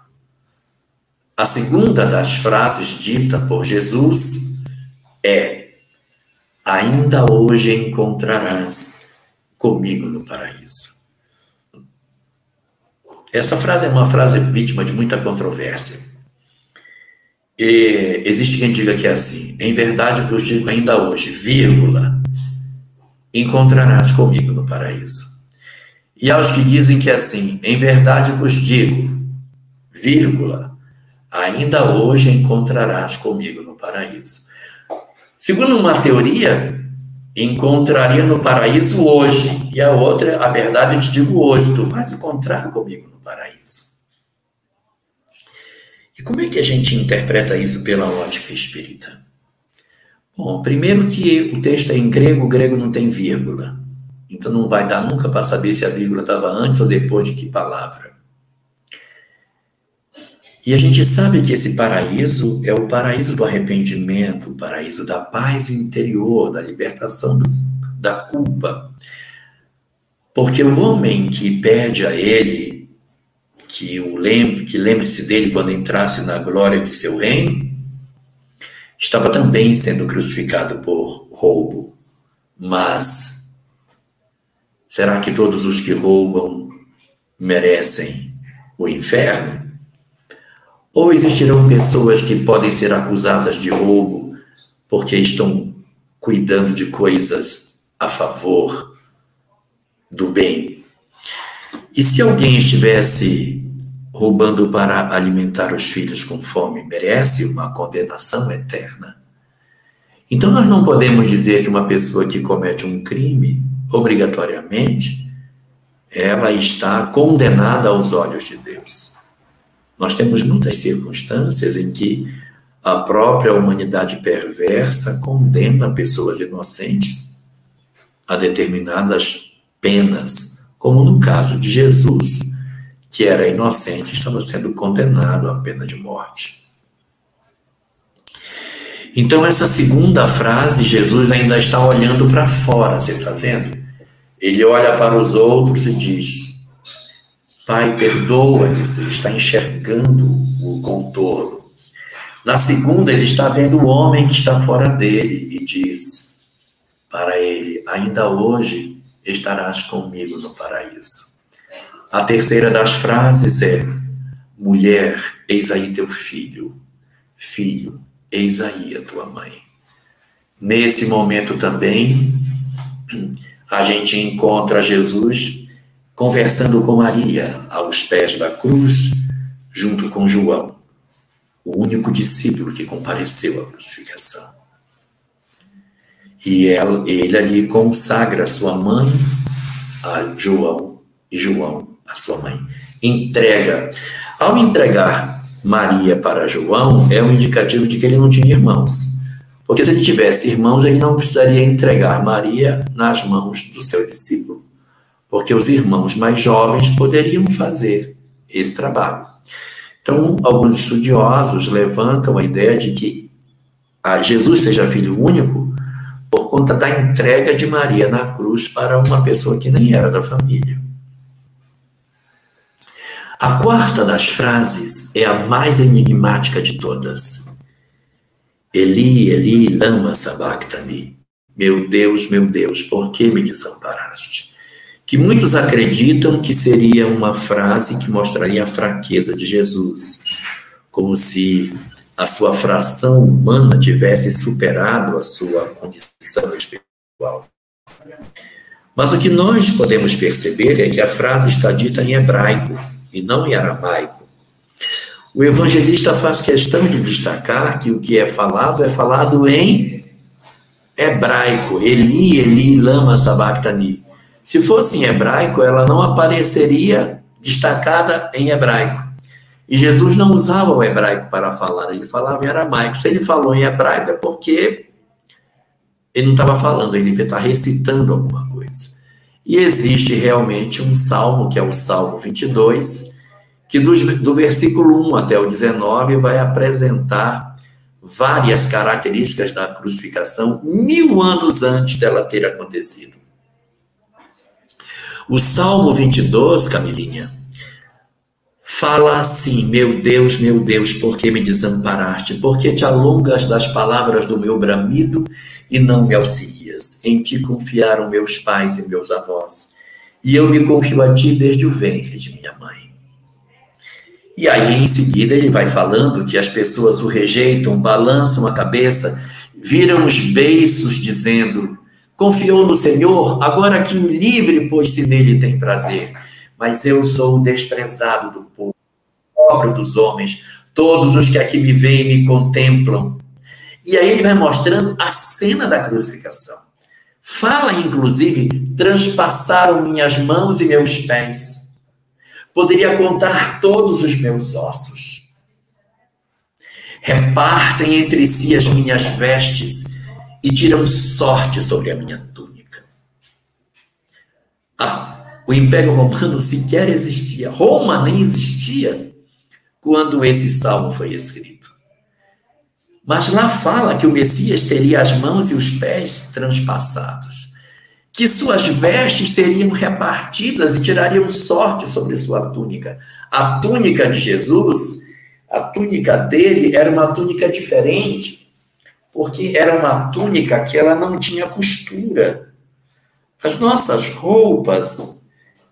A segunda das frases dita por Jesus é: Ainda hoje encontrarás comigo no paraíso. Essa frase é uma frase vítima de muita controvérsia. E existe quem diga que é assim, em verdade vos digo ainda hoje, vírgula, encontrarás comigo no paraíso. E aos que dizem que é assim, em verdade vos digo, vírgula, ainda hoje encontrarás comigo no paraíso. Segundo uma teoria, encontraria no paraíso hoje, e a outra, a verdade eu te digo hoje, tu vais encontrar comigo paraíso. E como é que a gente interpreta isso pela ótica espírita? Bom, primeiro que o texto é em grego, o grego não tem vírgula. Então não vai dar nunca para saber se a vírgula estava antes ou depois de que palavra. E a gente sabe que esse paraíso é o paraíso do arrependimento, o paraíso da paz interior, da libertação da culpa. Porque o homem que pede a ele que o lembre, que lembre-se dele quando entrasse na glória de seu reino, estava também sendo crucificado por roubo. Mas será que todos os que roubam merecem o inferno? Ou existirão pessoas que podem ser acusadas de roubo porque estão cuidando de coisas a favor do bem? E se alguém estivesse roubando para alimentar os filhos com fome, merece uma condenação eterna. Então, nós não podemos dizer que uma pessoa que comete um crime, obrigatoriamente, ela está condenada aos olhos de Deus. Nós temos muitas circunstâncias em que a própria humanidade perversa condena pessoas inocentes a determinadas penas, como no caso de Jesus que era inocente, estava sendo condenado à pena de morte. Então, essa segunda frase, Jesus ainda está olhando para fora, você está vendo? Ele olha para os outros e diz: Pai, perdoa-lhes, está enxergando o contorno. Na segunda, ele está vendo o homem que está fora dele e diz para ele: Ainda hoje estarás comigo no paraíso. A terceira das frases é: mulher, eis aí teu filho, filho, eis aí a tua mãe. Nesse momento também, a gente encontra Jesus conversando com Maria aos pés da cruz, junto com João, o único discípulo que compareceu à crucificação. E ele ali consagra sua mãe a João, e João a sua mãe. Entrega. Ao entregar Maria para João, é um indicativo de que ele não tinha irmãos. Porque se ele tivesse irmãos, ele não precisaria entregar Maria nas mãos do seu discípulo. Porque os irmãos mais jovens poderiam fazer esse trabalho. Então, alguns estudiosos levantam a ideia de que Jesus seja filho único por conta da entrega de Maria na cruz para uma pessoa que nem era da família. A quarta das frases é a mais enigmática de todas. Eli, Eli, lama sabachthani. Meu Deus, meu Deus, por que me desamparaste? Que muitos acreditam que seria uma frase que mostraria a fraqueza de Jesus, como se a sua fração humana tivesse superado a sua condição espiritual. Mas o que nós podemos perceber é que a frase está dita em hebraico, e não em aramaico. O evangelista faz questão de destacar que o que é falado é falado em hebraico. Eli, Eli, lama sabachthani. Se fosse em hebraico, ela não apareceria destacada em hebraico. E Jesus não usava o hebraico para falar, ele falava em aramaico. Se ele falou em hebraico é porque ele não estava falando, ele está recitando alguma coisa. E existe realmente um salmo, que é o Salmo 22, que do, do versículo 1 até o 19 vai apresentar várias características da crucificação mil anos antes dela ter acontecido. O Salmo 22, Camilinha, fala assim: Meu Deus, meu Deus, por que me desamparaste? Por que te alongas das palavras do meu bramido e não me auxilias? Em ti confiaram meus pais e meus avós, e eu me confio a ti desde o ventre de minha mãe. E aí, em seguida, ele vai falando que as pessoas o rejeitam, balançam a cabeça, viram os beiços, dizendo: Confiou no Senhor, agora que o livre, pois se nele tem prazer. Mas eu sou o desprezado do povo, pobre dos homens, todos os que aqui me veem me contemplam. E aí ele vai mostrando a cena da crucificação. Fala, inclusive, transpassaram minhas mãos e meus pés poderia contar todos os meus ossos. Repartem entre si as minhas vestes e tiram sorte sobre a minha túnica. Ah, o Império Romano sequer existia. Roma nem existia quando esse salmo foi escrito. Mas lá fala que o Messias teria as mãos e os pés transpassados que suas vestes seriam repartidas e tirariam sorte sobre sua túnica. A túnica de Jesus, a túnica dele era uma túnica diferente, porque era uma túnica que ela não tinha costura. As nossas roupas,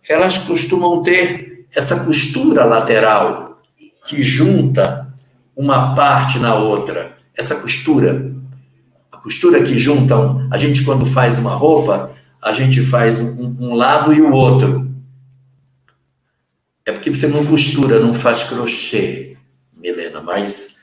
elas costumam ter essa costura lateral que junta uma parte na outra. Essa costura, a costura que juntam, a gente quando faz uma roupa, a gente faz um, um lado e o outro. É porque você não costura, não faz crochê, Milena, mas,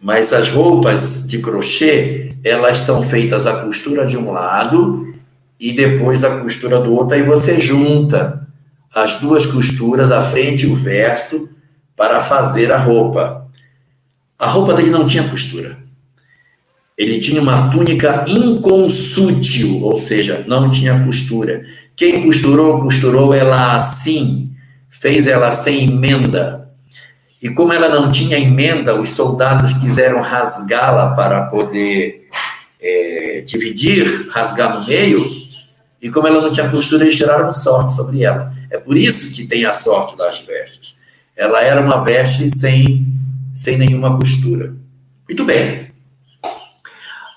mas as roupas de crochê, elas são feitas a costura de um lado e depois a costura do outro, aí você junta as duas costuras, a frente e o verso, para fazer a roupa. A roupa dele não tinha costura. Ele tinha uma túnica inconsútil, ou seja, não tinha costura. Quem costurou, costurou ela assim, fez ela sem emenda. E como ela não tinha emenda, os soldados quiseram rasgá-la para poder é, dividir, rasgar no meio. E como ela não tinha costura, eles tiraram sorte sobre ela. É por isso que tem a sorte das vestes. Ela era uma veste sem, sem nenhuma costura. Muito bem.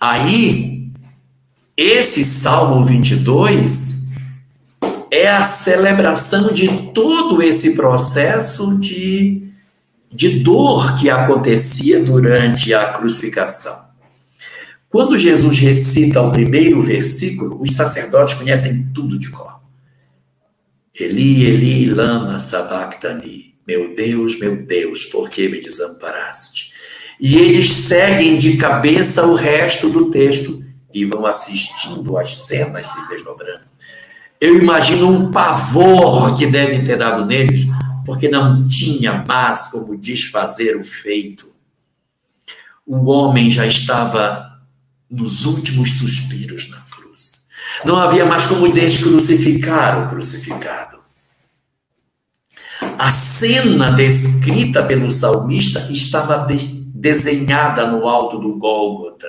Aí, esse Salmo 22 é a celebração de todo esse processo de, de dor que acontecia durante a crucificação. Quando Jesus recita o primeiro versículo, os sacerdotes conhecem tudo de cor. Eli, Eli, lama sabachthani. Meu Deus, meu Deus, por que me desamparaste? E eles seguem de cabeça o resto do texto e vão assistindo as cenas se desdobrando. Eu imagino um pavor que devem ter dado neles, porque não tinha mais como desfazer o feito. O homem já estava nos últimos suspiros na cruz. Não havia mais como descrucificar o crucificado. A cena descrita pelo salmista estava desenhada no alto do Gólgota.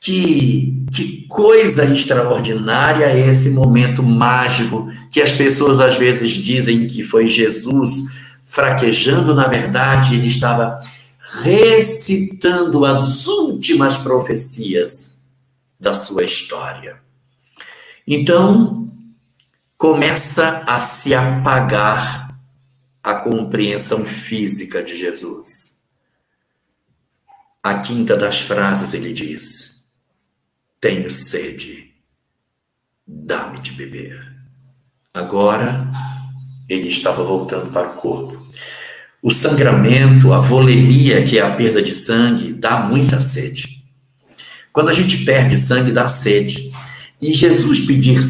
Que, que coisa extraordinária é esse momento mágico que as pessoas às vezes dizem que foi Jesus fraquejando, na verdade, ele estava recitando as últimas profecias da sua história. Então, começa a se apagar a compreensão física de Jesus a quinta das frases ele diz: Tenho sede, dá-me de beber. Agora ele estava voltando para o corpo. O sangramento, a volemia, que é a perda de sangue, dá muita sede. Quando a gente perde sangue, dá sede. E Jesus pedir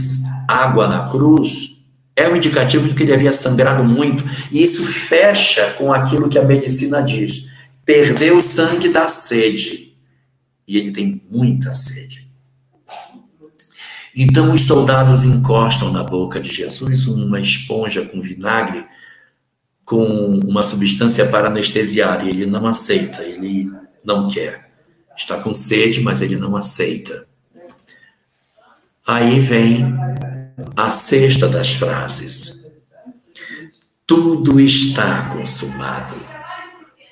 água na cruz é um indicativo de que ele havia sangrado muito. E isso fecha com aquilo que a medicina diz perdeu o sangue da sede. E ele tem muita sede. Então os soldados encostam na boca de Jesus uma esponja com vinagre com uma substância para anestesiar e ele não aceita, ele não quer. Está com sede, mas ele não aceita. Aí vem a sexta das frases. Tudo está consumado.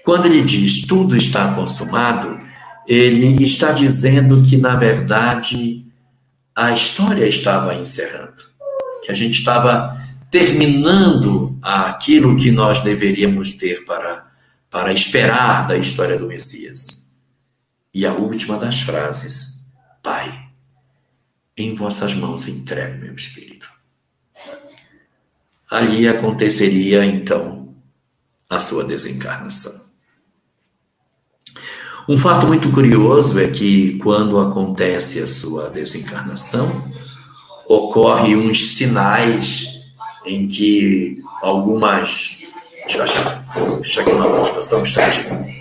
Quando ele diz tudo está consumado, ele está dizendo que, na verdade, a história estava encerrando, que a gente estava terminando aquilo que nós deveríamos ter para, para esperar da história do Messias. E a última das frases, Pai, em vossas mãos entrego meu espírito. Ali aconteceria então a sua desencarnação. Um fato muito curioso é que quando acontece a sua desencarnação, ocorre uns sinais em que algumas. Deixa eu achar, fechar aqui uma participação um instantinho.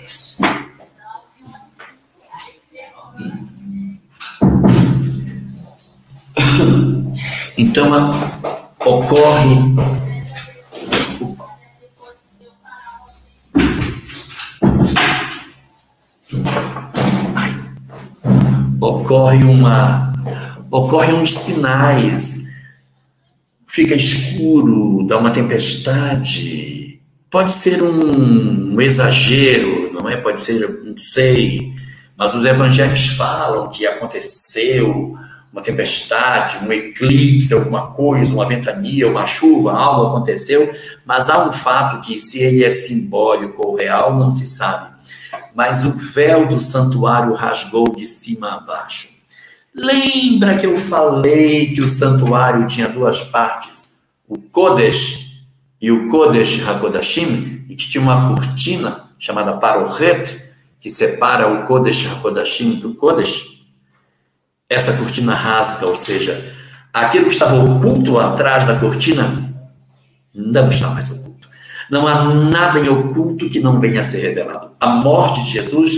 Então, a, ocorre ocorre uma ocorre uns sinais. Fica escuro dá uma tempestade. Pode ser um, um exagero não é? Pode ser não sei. Mas os evangelhos falam que aconteceu uma tempestade, um eclipse, alguma coisa, uma ventania, uma chuva, algo aconteceu, mas há um fato que, se ele é simbólico ou real, não se sabe. Mas o véu do santuário rasgou de cima a baixo. Lembra que eu falei que o santuário tinha duas partes, o Kodesh e o Kodesh Hakodashim, e que tinha uma cortina chamada Parohet, que separa o Kodesh Hakodashim do Kodesh? Essa cortina rasga, ou seja, aquilo que estava oculto atrás da cortina não está mais oculto. Não há nada em oculto que não venha a ser revelado. A morte de Jesus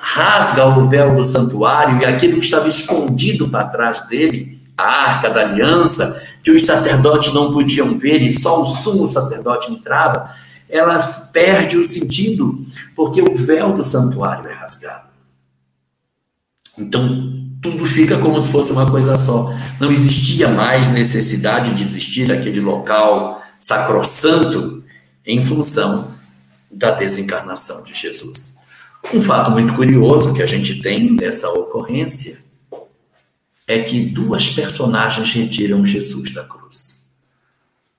rasga o véu do santuário e aquilo que estava escondido para trás dele, a arca da aliança, que os sacerdotes não podiam ver e só o sumo sacerdote entrava, ela perde o sentido, porque o véu do santuário é rasgado. Então, tudo fica como se fosse uma coisa só. Não existia mais necessidade de existir aquele local sacrossanto em função da desencarnação de Jesus. Um fato muito curioso que a gente tem dessa ocorrência é que duas personagens retiram Jesus da cruz.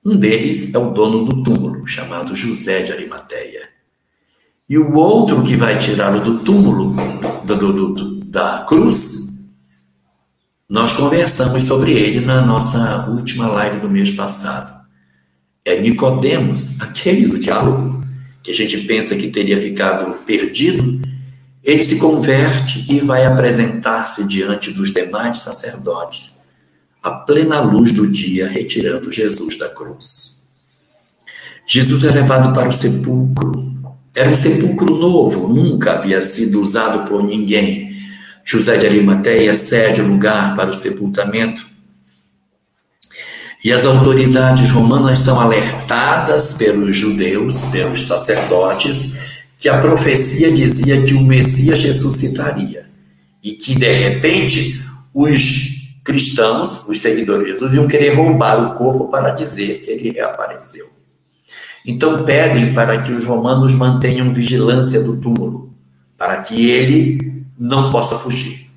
Um deles é o dono do túmulo, chamado José de Arimateia. E o outro que vai tirá-lo do túmulo, do, do, do, da cruz, nós conversamos sobre ele na nossa última live do mês passado. É Nicodemos, aquele do diálogo, que a gente pensa que teria ficado perdido, ele se converte e vai apresentar-se diante dos demais sacerdotes, à plena luz do dia, retirando Jesus da cruz. Jesus é levado para o sepulcro. Era um sepulcro novo, nunca havia sido usado por ninguém José de Arimateia cede o lugar para o sepultamento. E as autoridades romanas são alertadas pelos judeus, pelos sacerdotes, que a profecia dizia que o Messias ressuscitaria e que, de repente, os cristãos, os seguidores de Jesus, iam querer roubar o corpo para dizer que ele reapareceu. Então pedem para que os romanos mantenham vigilância do túmulo, para que ele não possa fugir.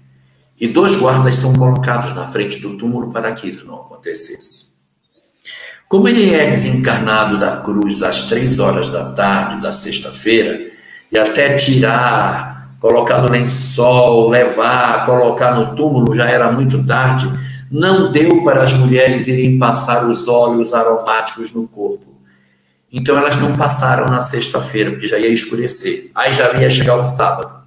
E dois guardas são colocados na frente do túmulo para que isso não acontecesse. Como ele é desencarnado da cruz às três horas da tarde da sexta-feira, e até tirar, colocar no lençol, levar, colocar no túmulo já era muito tarde, não deu para as mulheres irem passar os óleos aromáticos no corpo. Então elas não passaram na sexta-feira, porque já ia escurecer. Aí já ia chegar o sábado.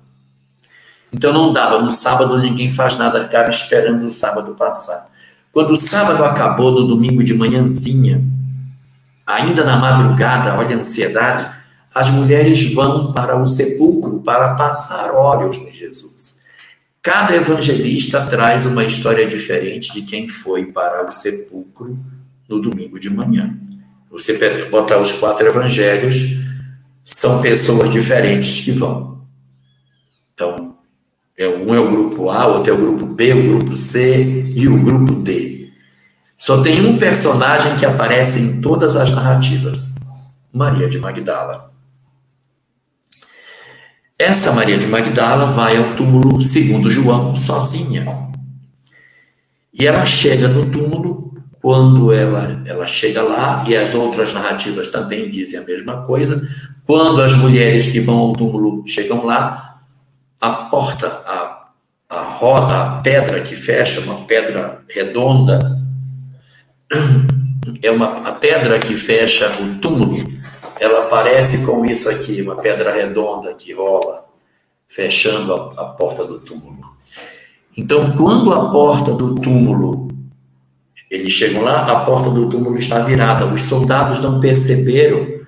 Então não dava. No sábado ninguém faz nada, ficava esperando o sábado passar. Quando o sábado acabou, no domingo de manhãzinha, ainda na madrugada, olha a ansiedade, as mulheres vão para o sepulcro para passar óleos em Jesus. Cada evangelista traz uma história diferente de quem foi para o sepulcro no domingo de manhã. Você botar os quatro evangelhos, são pessoas diferentes que vão. Então, é, um é o grupo A, outro é o grupo B, o grupo C e o grupo D. Só tem um personagem que aparece em todas as narrativas: Maria de Magdala. Essa Maria de Magdala vai ao túmulo, segundo João, sozinha. E ela chega no túmulo, quando ela, ela chega lá, e as outras narrativas também dizem a mesma coisa, quando as mulheres que vão ao túmulo chegam lá, a porta, a, a roda, a pedra que fecha, uma pedra redonda, é uma a pedra que fecha o túmulo ela parece com isso aqui, uma pedra redonda que rola, fechando a, a porta do túmulo. Então, quando a porta do túmulo, eles chegam lá, a porta do túmulo está virada. Os soldados não perceberam,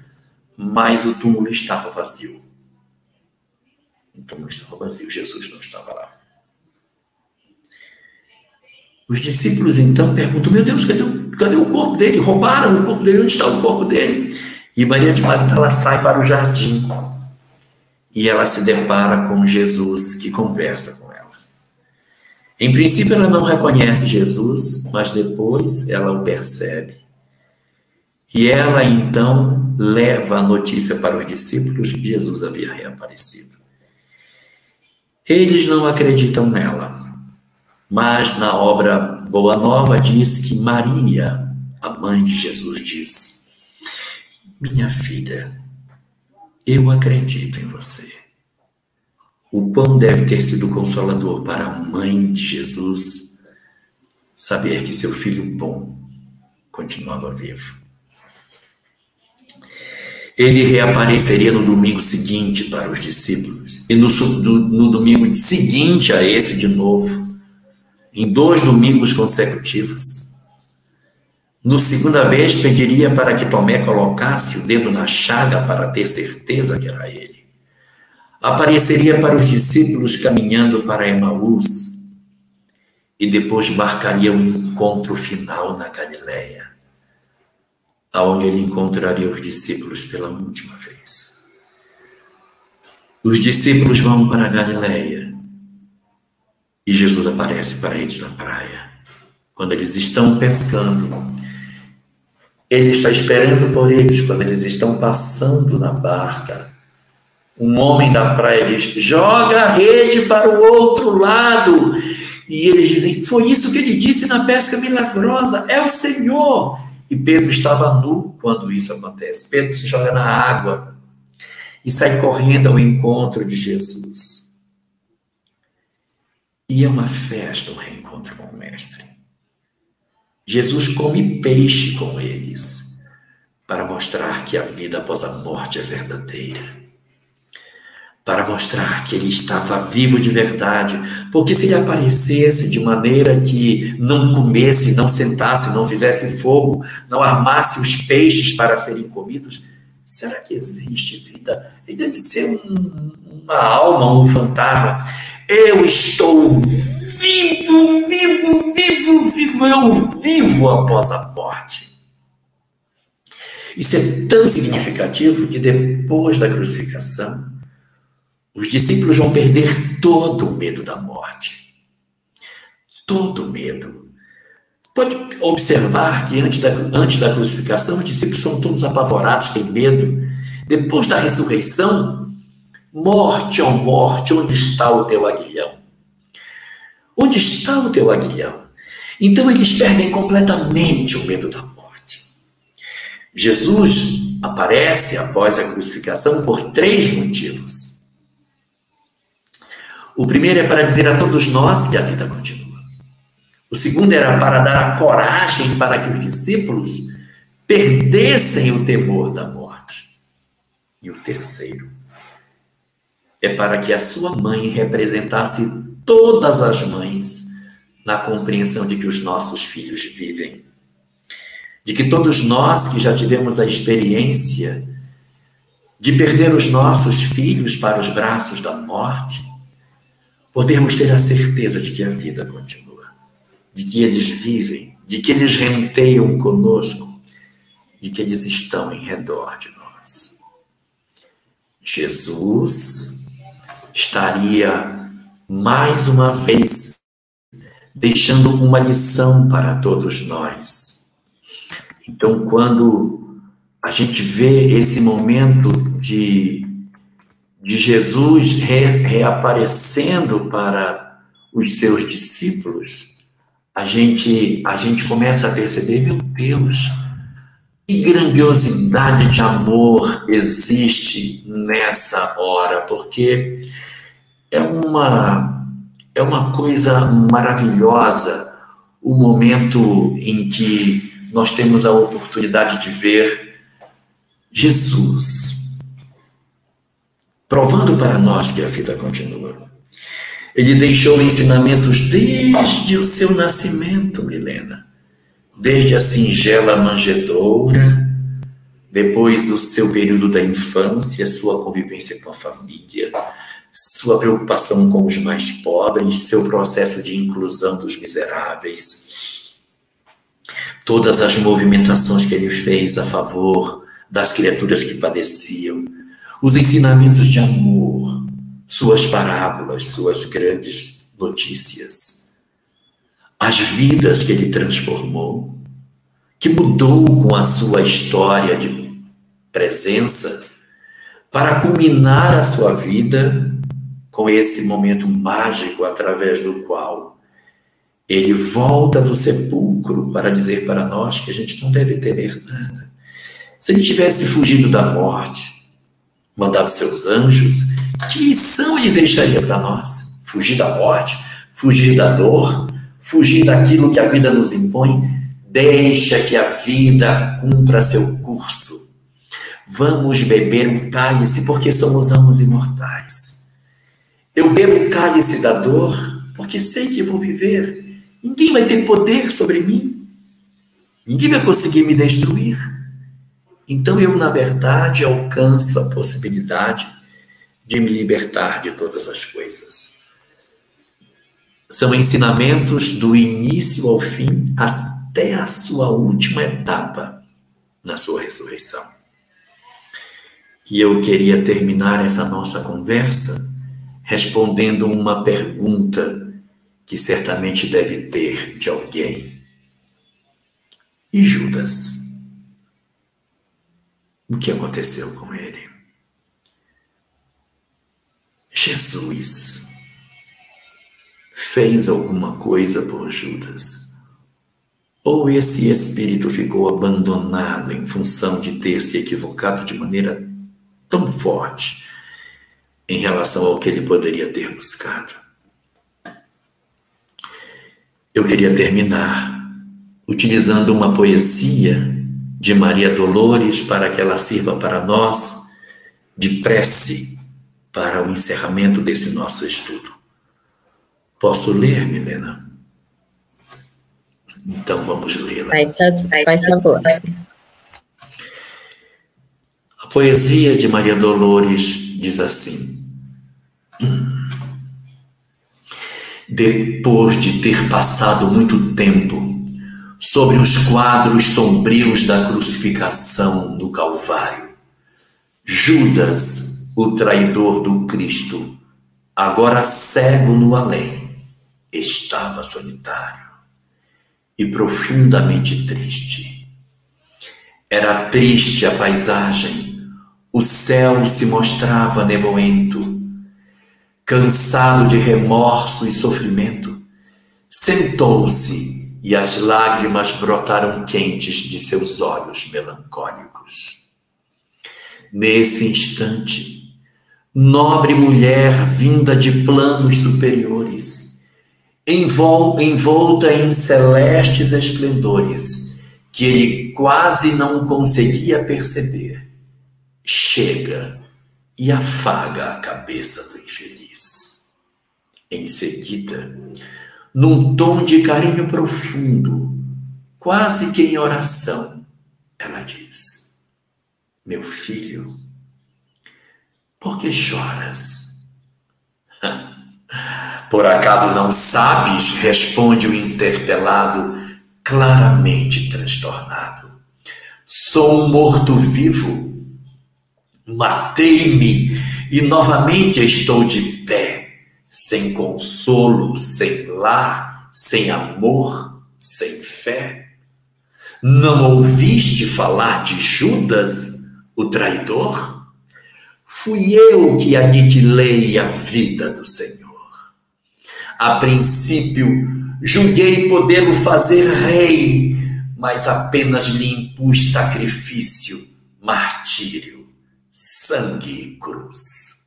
mas o túmulo estava vazio. O túmulo estava vazio, Jesus não estava lá. Os discípulos então perguntam: Meu Deus, cadê, cadê o corpo dele? Roubaram o corpo dele, onde está o corpo dele? E Maria de Magdala sai para o jardim e ela se depara com Jesus que conversa com ela. Em princípio, ela não reconhece Jesus, mas depois ela o percebe. E ela então leva a notícia para os discípulos que Jesus havia reaparecido. Eles não acreditam nela, mas na obra Boa Nova diz que Maria, a mãe de Jesus, diz: minha filha, eu acredito em você. O quão deve ter sido consolador para a mãe de Jesus saber que seu filho bom continuava vivo. Ele reapareceria no domingo seguinte para os discípulos, e no, no domingo seguinte a esse de novo, em dois domingos consecutivos. No segunda vez, pediria para que Tomé colocasse o dedo na chaga para ter certeza que era ele. Apareceria para os discípulos caminhando para Emaús e depois marcaria o um encontro final na Galileia, aonde ele encontraria os discípulos pela última vez. Os discípulos vão para a Galileia e Jesus aparece para eles na praia. Quando eles estão pescando, ele está esperando por eles quando eles estão passando na barca. Um homem da praia diz: joga a rede para o outro lado. E eles dizem: foi isso que ele disse na pesca milagrosa, é o Senhor. E Pedro estava nu quando isso acontece. Pedro se joga na água e sai correndo ao encontro de Jesus. E é uma festa o reencontro com o Mestre. Jesus come peixe com eles, para mostrar que a vida após a morte é verdadeira. Para mostrar que ele estava vivo de verdade. Porque se ele aparecesse de maneira que não comesse, não sentasse, não fizesse fogo, não armasse os peixes para serem comidos, será que existe vida? Ele deve ser um, uma alma, um fantasma. Eu estou vivo, vivo, vivo, vivo, eu vivo após a morte. Isso é tão significativo que depois da crucificação, os discípulos vão perder todo o medo da morte. Todo o medo. Pode observar que antes da, antes da crucificação, os discípulos são todos apavorados, têm medo. Depois da ressurreição, morte, ó morte, onde está o teu aguilhão? Onde está o teu aguilhão? Então eles perdem completamente o medo da morte. Jesus aparece após a crucificação por três motivos. O primeiro é para dizer a todos nós que a vida continua. O segundo era para dar a coragem para que os discípulos perdessem o temor da morte. E o terceiro é para que a sua mãe representasse todas as mães na compreensão de que os nossos filhos vivem. De que todos nós que já tivemos a experiência de perder os nossos filhos para os braços da morte, podermos ter a certeza de que a vida continua, de que eles vivem, de que eles renteiam conosco, de que eles estão em redor de nós. Jesus estaria mais uma vez deixando uma lição para todos nós. Então, quando a gente vê esse momento de, de Jesus re, reaparecendo para os seus discípulos, a gente, a gente começa a perceber, meu Deus, que grandiosidade de amor existe nessa hora, porque é uma, é uma coisa maravilhosa o momento em que nós temos a oportunidade de ver Jesus provando para nós que a vida continua. Ele deixou ensinamentos desde o seu nascimento, Milena desde a singela manjedoura, depois o seu período da infância, sua convivência com a família, sua preocupação com os mais pobres, seu processo de inclusão dos miseráveis, todas as movimentações que ele fez a favor das criaturas que padeciam, os ensinamentos de amor, suas parábolas, suas grandes notícias as vidas que ele transformou, que mudou com a sua história de presença, para culminar a sua vida com esse momento mágico através do qual ele volta do sepulcro para dizer para nós que a gente não deve temer nada. Se ele tivesse fugido da morte, mandado seus anjos, que lição ele deixaria para nós? Fugir da morte? Fugir da dor? fugir daquilo que a vida nos impõe, deixa que a vida cumpra seu curso. Vamos beber um cálice porque somos almas imortais. Eu bebo o cálice da dor porque sei que vou viver. Ninguém vai ter poder sobre mim. Ninguém vai conseguir me destruir. Então eu, na verdade, alcanço a possibilidade de me libertar de todas as coisas. São ensinamentos do início ao fim até a sua última etapa na sua ressurreição. E eu queria terminar essa nossa conversa respondendo uma pergunta que certamente deve ter de alguém. E Judas? O que aconteceu com ele? Jesus fez alguma coisa por Judas. Ou esse espírito ficou abandonado em função de ter se equivocado de maneira tão forte em relação ao que ele poderia ter buscado. Eu queria terminar utilizando uma poesia de Maria Dolores para que ela sirva para nós de prece para o encerramento desse nosso estudo. Posso ler, Milena? Então vamos lê-la. Faz, faz favor. A poesia de Maria Dolores diz assim: Depois de ter passado muito tempo sobre os quadros sombrios da crucificação no Calvário, Judas, o traidor do Cristo, agora cego no além, estava solitário e profundamente triste. Era triste a paisagem, o céu se mostrava nevoento. Cansado de remorso e sofrimento, sentou-se e as lágrimas brotaram quentes de seus olhos melancólicos. Nesse instante, nobre mulher vinda de planos superiores, envolta em celestes esplendores que ele quase não conseguia perceber, chega e afaga a cabeça do infeliz. Em seguida, num tom de carinho profundo, quase que em oração, ela diz: Meu filho, por que choras? Por acaso não sabes? responde o interpelado, claramente transtornado. Sou um morto-vivo. Matei-me e novamente estou de pé, sem consolo, sem lar, sem amor, sem fé. Não ouviste falar de Judas, o traidor? Fui eu que aniquilei a vida do Senhor. A princípio, julguei podê-lo fazer rei, mas apenas lhe impus sacrifício, martírio, sangue e cruz.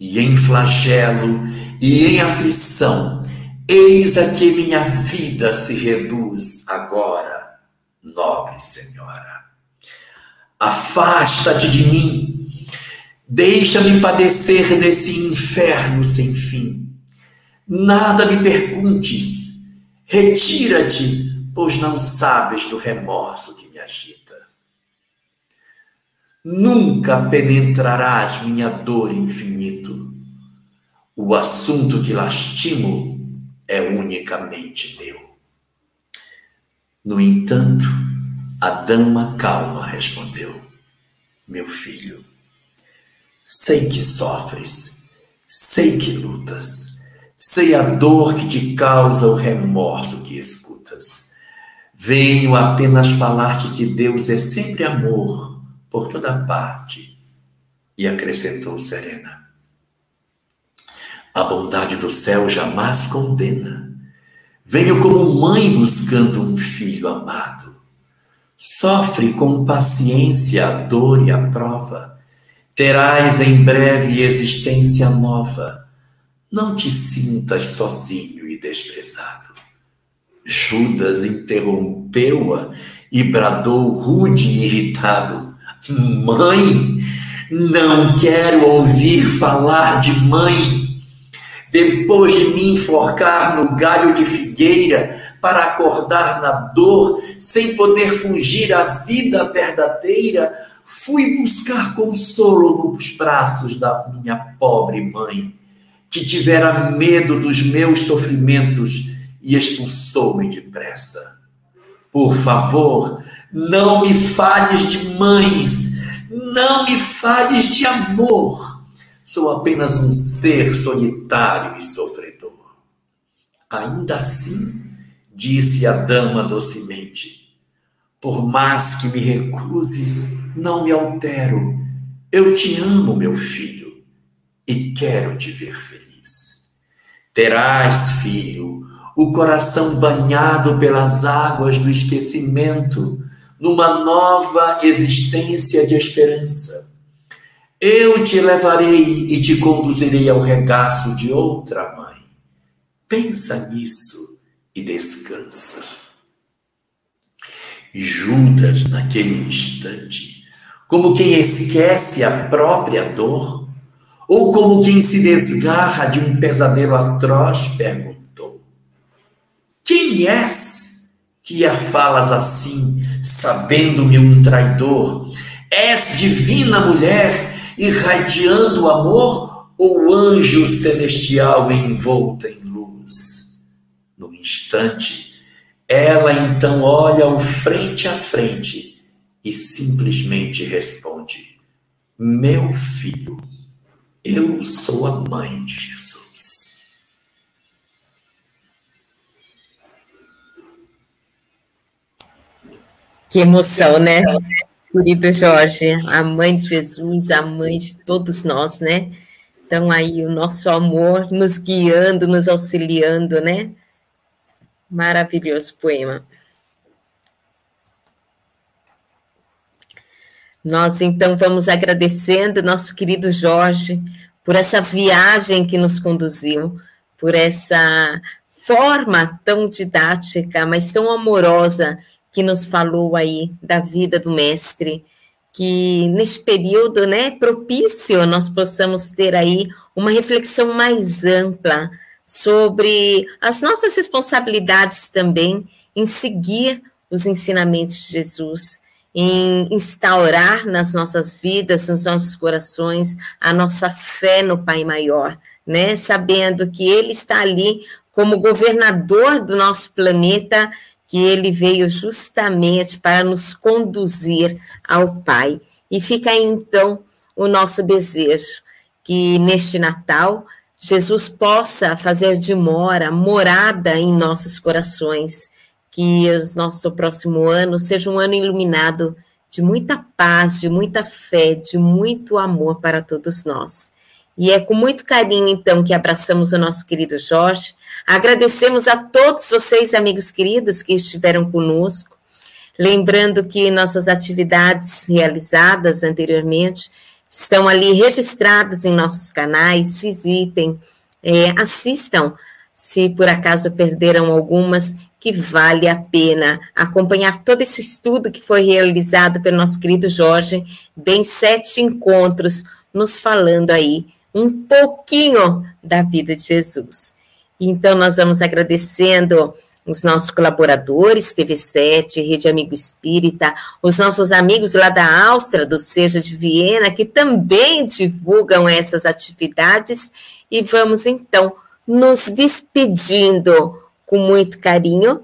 E em flagelo e em aflição, eis a que minha vida se reduz agora, nobre Senhora. Afasta-te de mim, deixa-me padecer nesse inferno sem fim Nada me perguntes, retira-te, pois não sabes do remorso que me agita. Nunca penetrarás minha dor infinito. O assunto que lastimo é unicamente meu. No entanto, a dama calma respondeu: Meu filho, sei que sofres, sei que lutas Sei a dor que te causa o remorso que escutas. Venho apenas falar-te que Deus é sempre amor por toda parte. E acrescentou serena. A bondade do céu jamais condena. Venho como mãe buscando um filho amado. Sofre com paciência a dor e a prova. Terás em breve existência nova não te sintas sozinho e desprezado. Judas interrompeu-a e bradou rude e irritado: Mãe, não quero ouvir falar de mãe. Depois de me enforcar no galho de figueira para acordar na dor, sem poder fugir à vida verdadeira, fui buscar consolo nos braços da minha pobre mãe que tivera medo dos meus sofrimentos e expulsou-me depressa. Por favor, não me fales de mães, não me fales de amor. Sou apenas um ser solitário e sofredor. Ainda assim, disse a dama docemente, por mais que me recuses, não me altero. Eu te amo, meu filho e quero te ver feliz. Terás, filho, o coração banhado pelas águas do esquecimento, numa nova existência de esperança. Eu te levarei e te conduzirei ao regaço de outra mãe. Pensa nisso e descansa. E Judas, naquele instante, como quem esquece a própria dor, ou como quem se desgarra de um pesadelo atroz, perguntou: Quem és que a falas assim, sabendo-me um traidor? És divina mulher, irradiando amor, ou anjo celestial envolta em luz? No instante, ela então olha o frente a frente e simplesmente responde: Meu filho eu sou a mãe de Jesus. Que emoção, né? Querido Jorge, a mãe de Jesus, a mãe de todos nós, né? Então, aí, o nosso amor nos guiando, nos auxiliando, né? Maravilhoso poema. Nós então vamos agradecendo nosso querido Jorge por essa viagem que nos conduziu, por essa forma tão didática, mas tão amorosa que nos falou aí da vida do mestre, que nesse período, né, propício, nós possamos ter aí uma reflexão mais ampla sobre as nossas responsabilidades também em seguir os ensinamentos de Jesus em instaurar nas nossas vidas, nos nossos corações, a nossa fé no Pai Maior, né? Sabendo que Ele está ali como governador do nosso planeta, que Ele veio justamente para nos conduzir ao Pai. E fica aí, então, o nosso desejo que neste Natal Jesus possa fazer de mora, morada em nossos corações, que o nosso próximo ano seja um ano iluminado de muita paz, de muita fé, de muito amor para todos nós. E é com muito carinho, então, que abraçamos o nosso querido Jorge. Agradecemos a todos vocês, amigos queridos, que estiveram conosco. Lembrando que nossas atividades realizadas anteriormente estão ali registradas em nossos canais. Visitem, é, assistam, se por acaso perderam algumas, que vale a pena acompanhar todo esse estudo que foi realizado pelo nosso querido Jorge, bem sete encontros, nos falando aí um pouquinho da vida de Jesus. Então, nós vamos agradecendo os nossos colaboradores, TV7, Rede Amigo Espírita, os nossos amigos lá da Áustria, do Seja de Viena, que também divulgam essas atividades, e vamos então nos despedindo com muito carinho,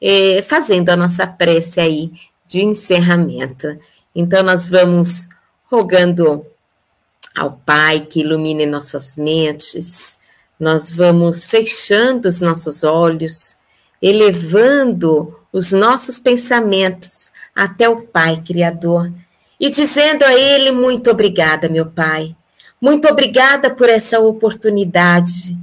eh, fazendo a nossa prece aí de encerramento. Então, nós vamos rogando ao Pai que ilumine nossas mentes, nós vamos fechando os nossos olhos, elevando os nossos pensamentos até o Pai Criador e dizendo a Ele: muito obrigada, meu Pai, muito obrigada por essa oportunidade,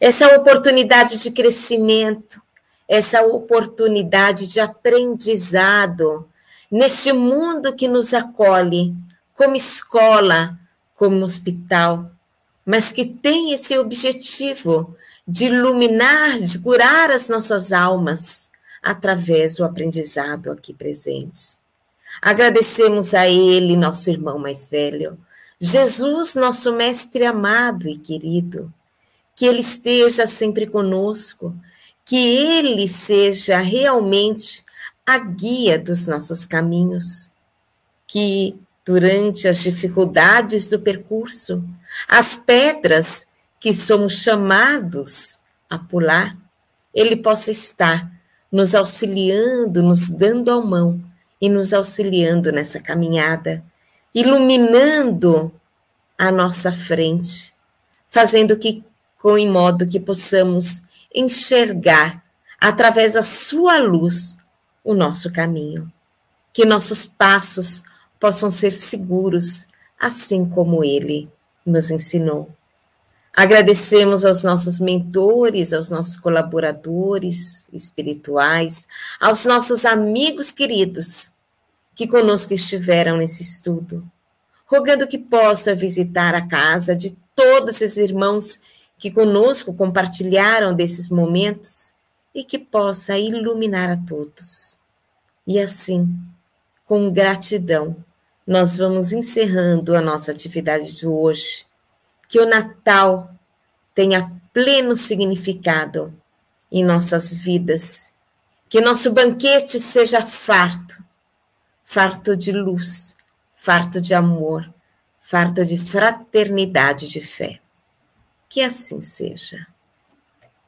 essa oportunidade de crescimento, essa oportunidade de aprendizado neste mundo que nos acolhe como escola como hospital, mas que tem esse objetivo de iluminar, de curar as nossas almas através do aprendizado aqui presente. Agradecemos a Ele, nosso irmão mais velho, Jesus, nosso mestre amado e querido, que Ele esteja sempre conosco, que Ele seja realmente a guia dos nossos caminhos, que durante as dificuldades do percurso, as pedras que somos chamados a pular, Ele possa estar nos auxiliando, nos dando a mão e nos auxiliando nessa caminhada, iluminando a nossa frente, fazendo que com em modo que possamos enxergar através da sua luz o nosso caminho, que nossos passos possam ser seguros, assim como ele nos ensinou. Agradecemos aos nossos mentores, aos nossos colaboradores espirituais, aos nossos amigos queridos que conosco estiveram nesse estudo, rogando que possa visitar a casa de todos esses irmãos que conosco compartilharam desses momentos e que possa iluminar a todos. E assim, com gratidão, nós vamos encerrando a nossa atividade de hoje. Que o Natal tenha pleno significado em nossas vidas. Que nosso banquete seja farto, farto de luz, farto de amor, farto de fraternidade de fé. Que assim seja.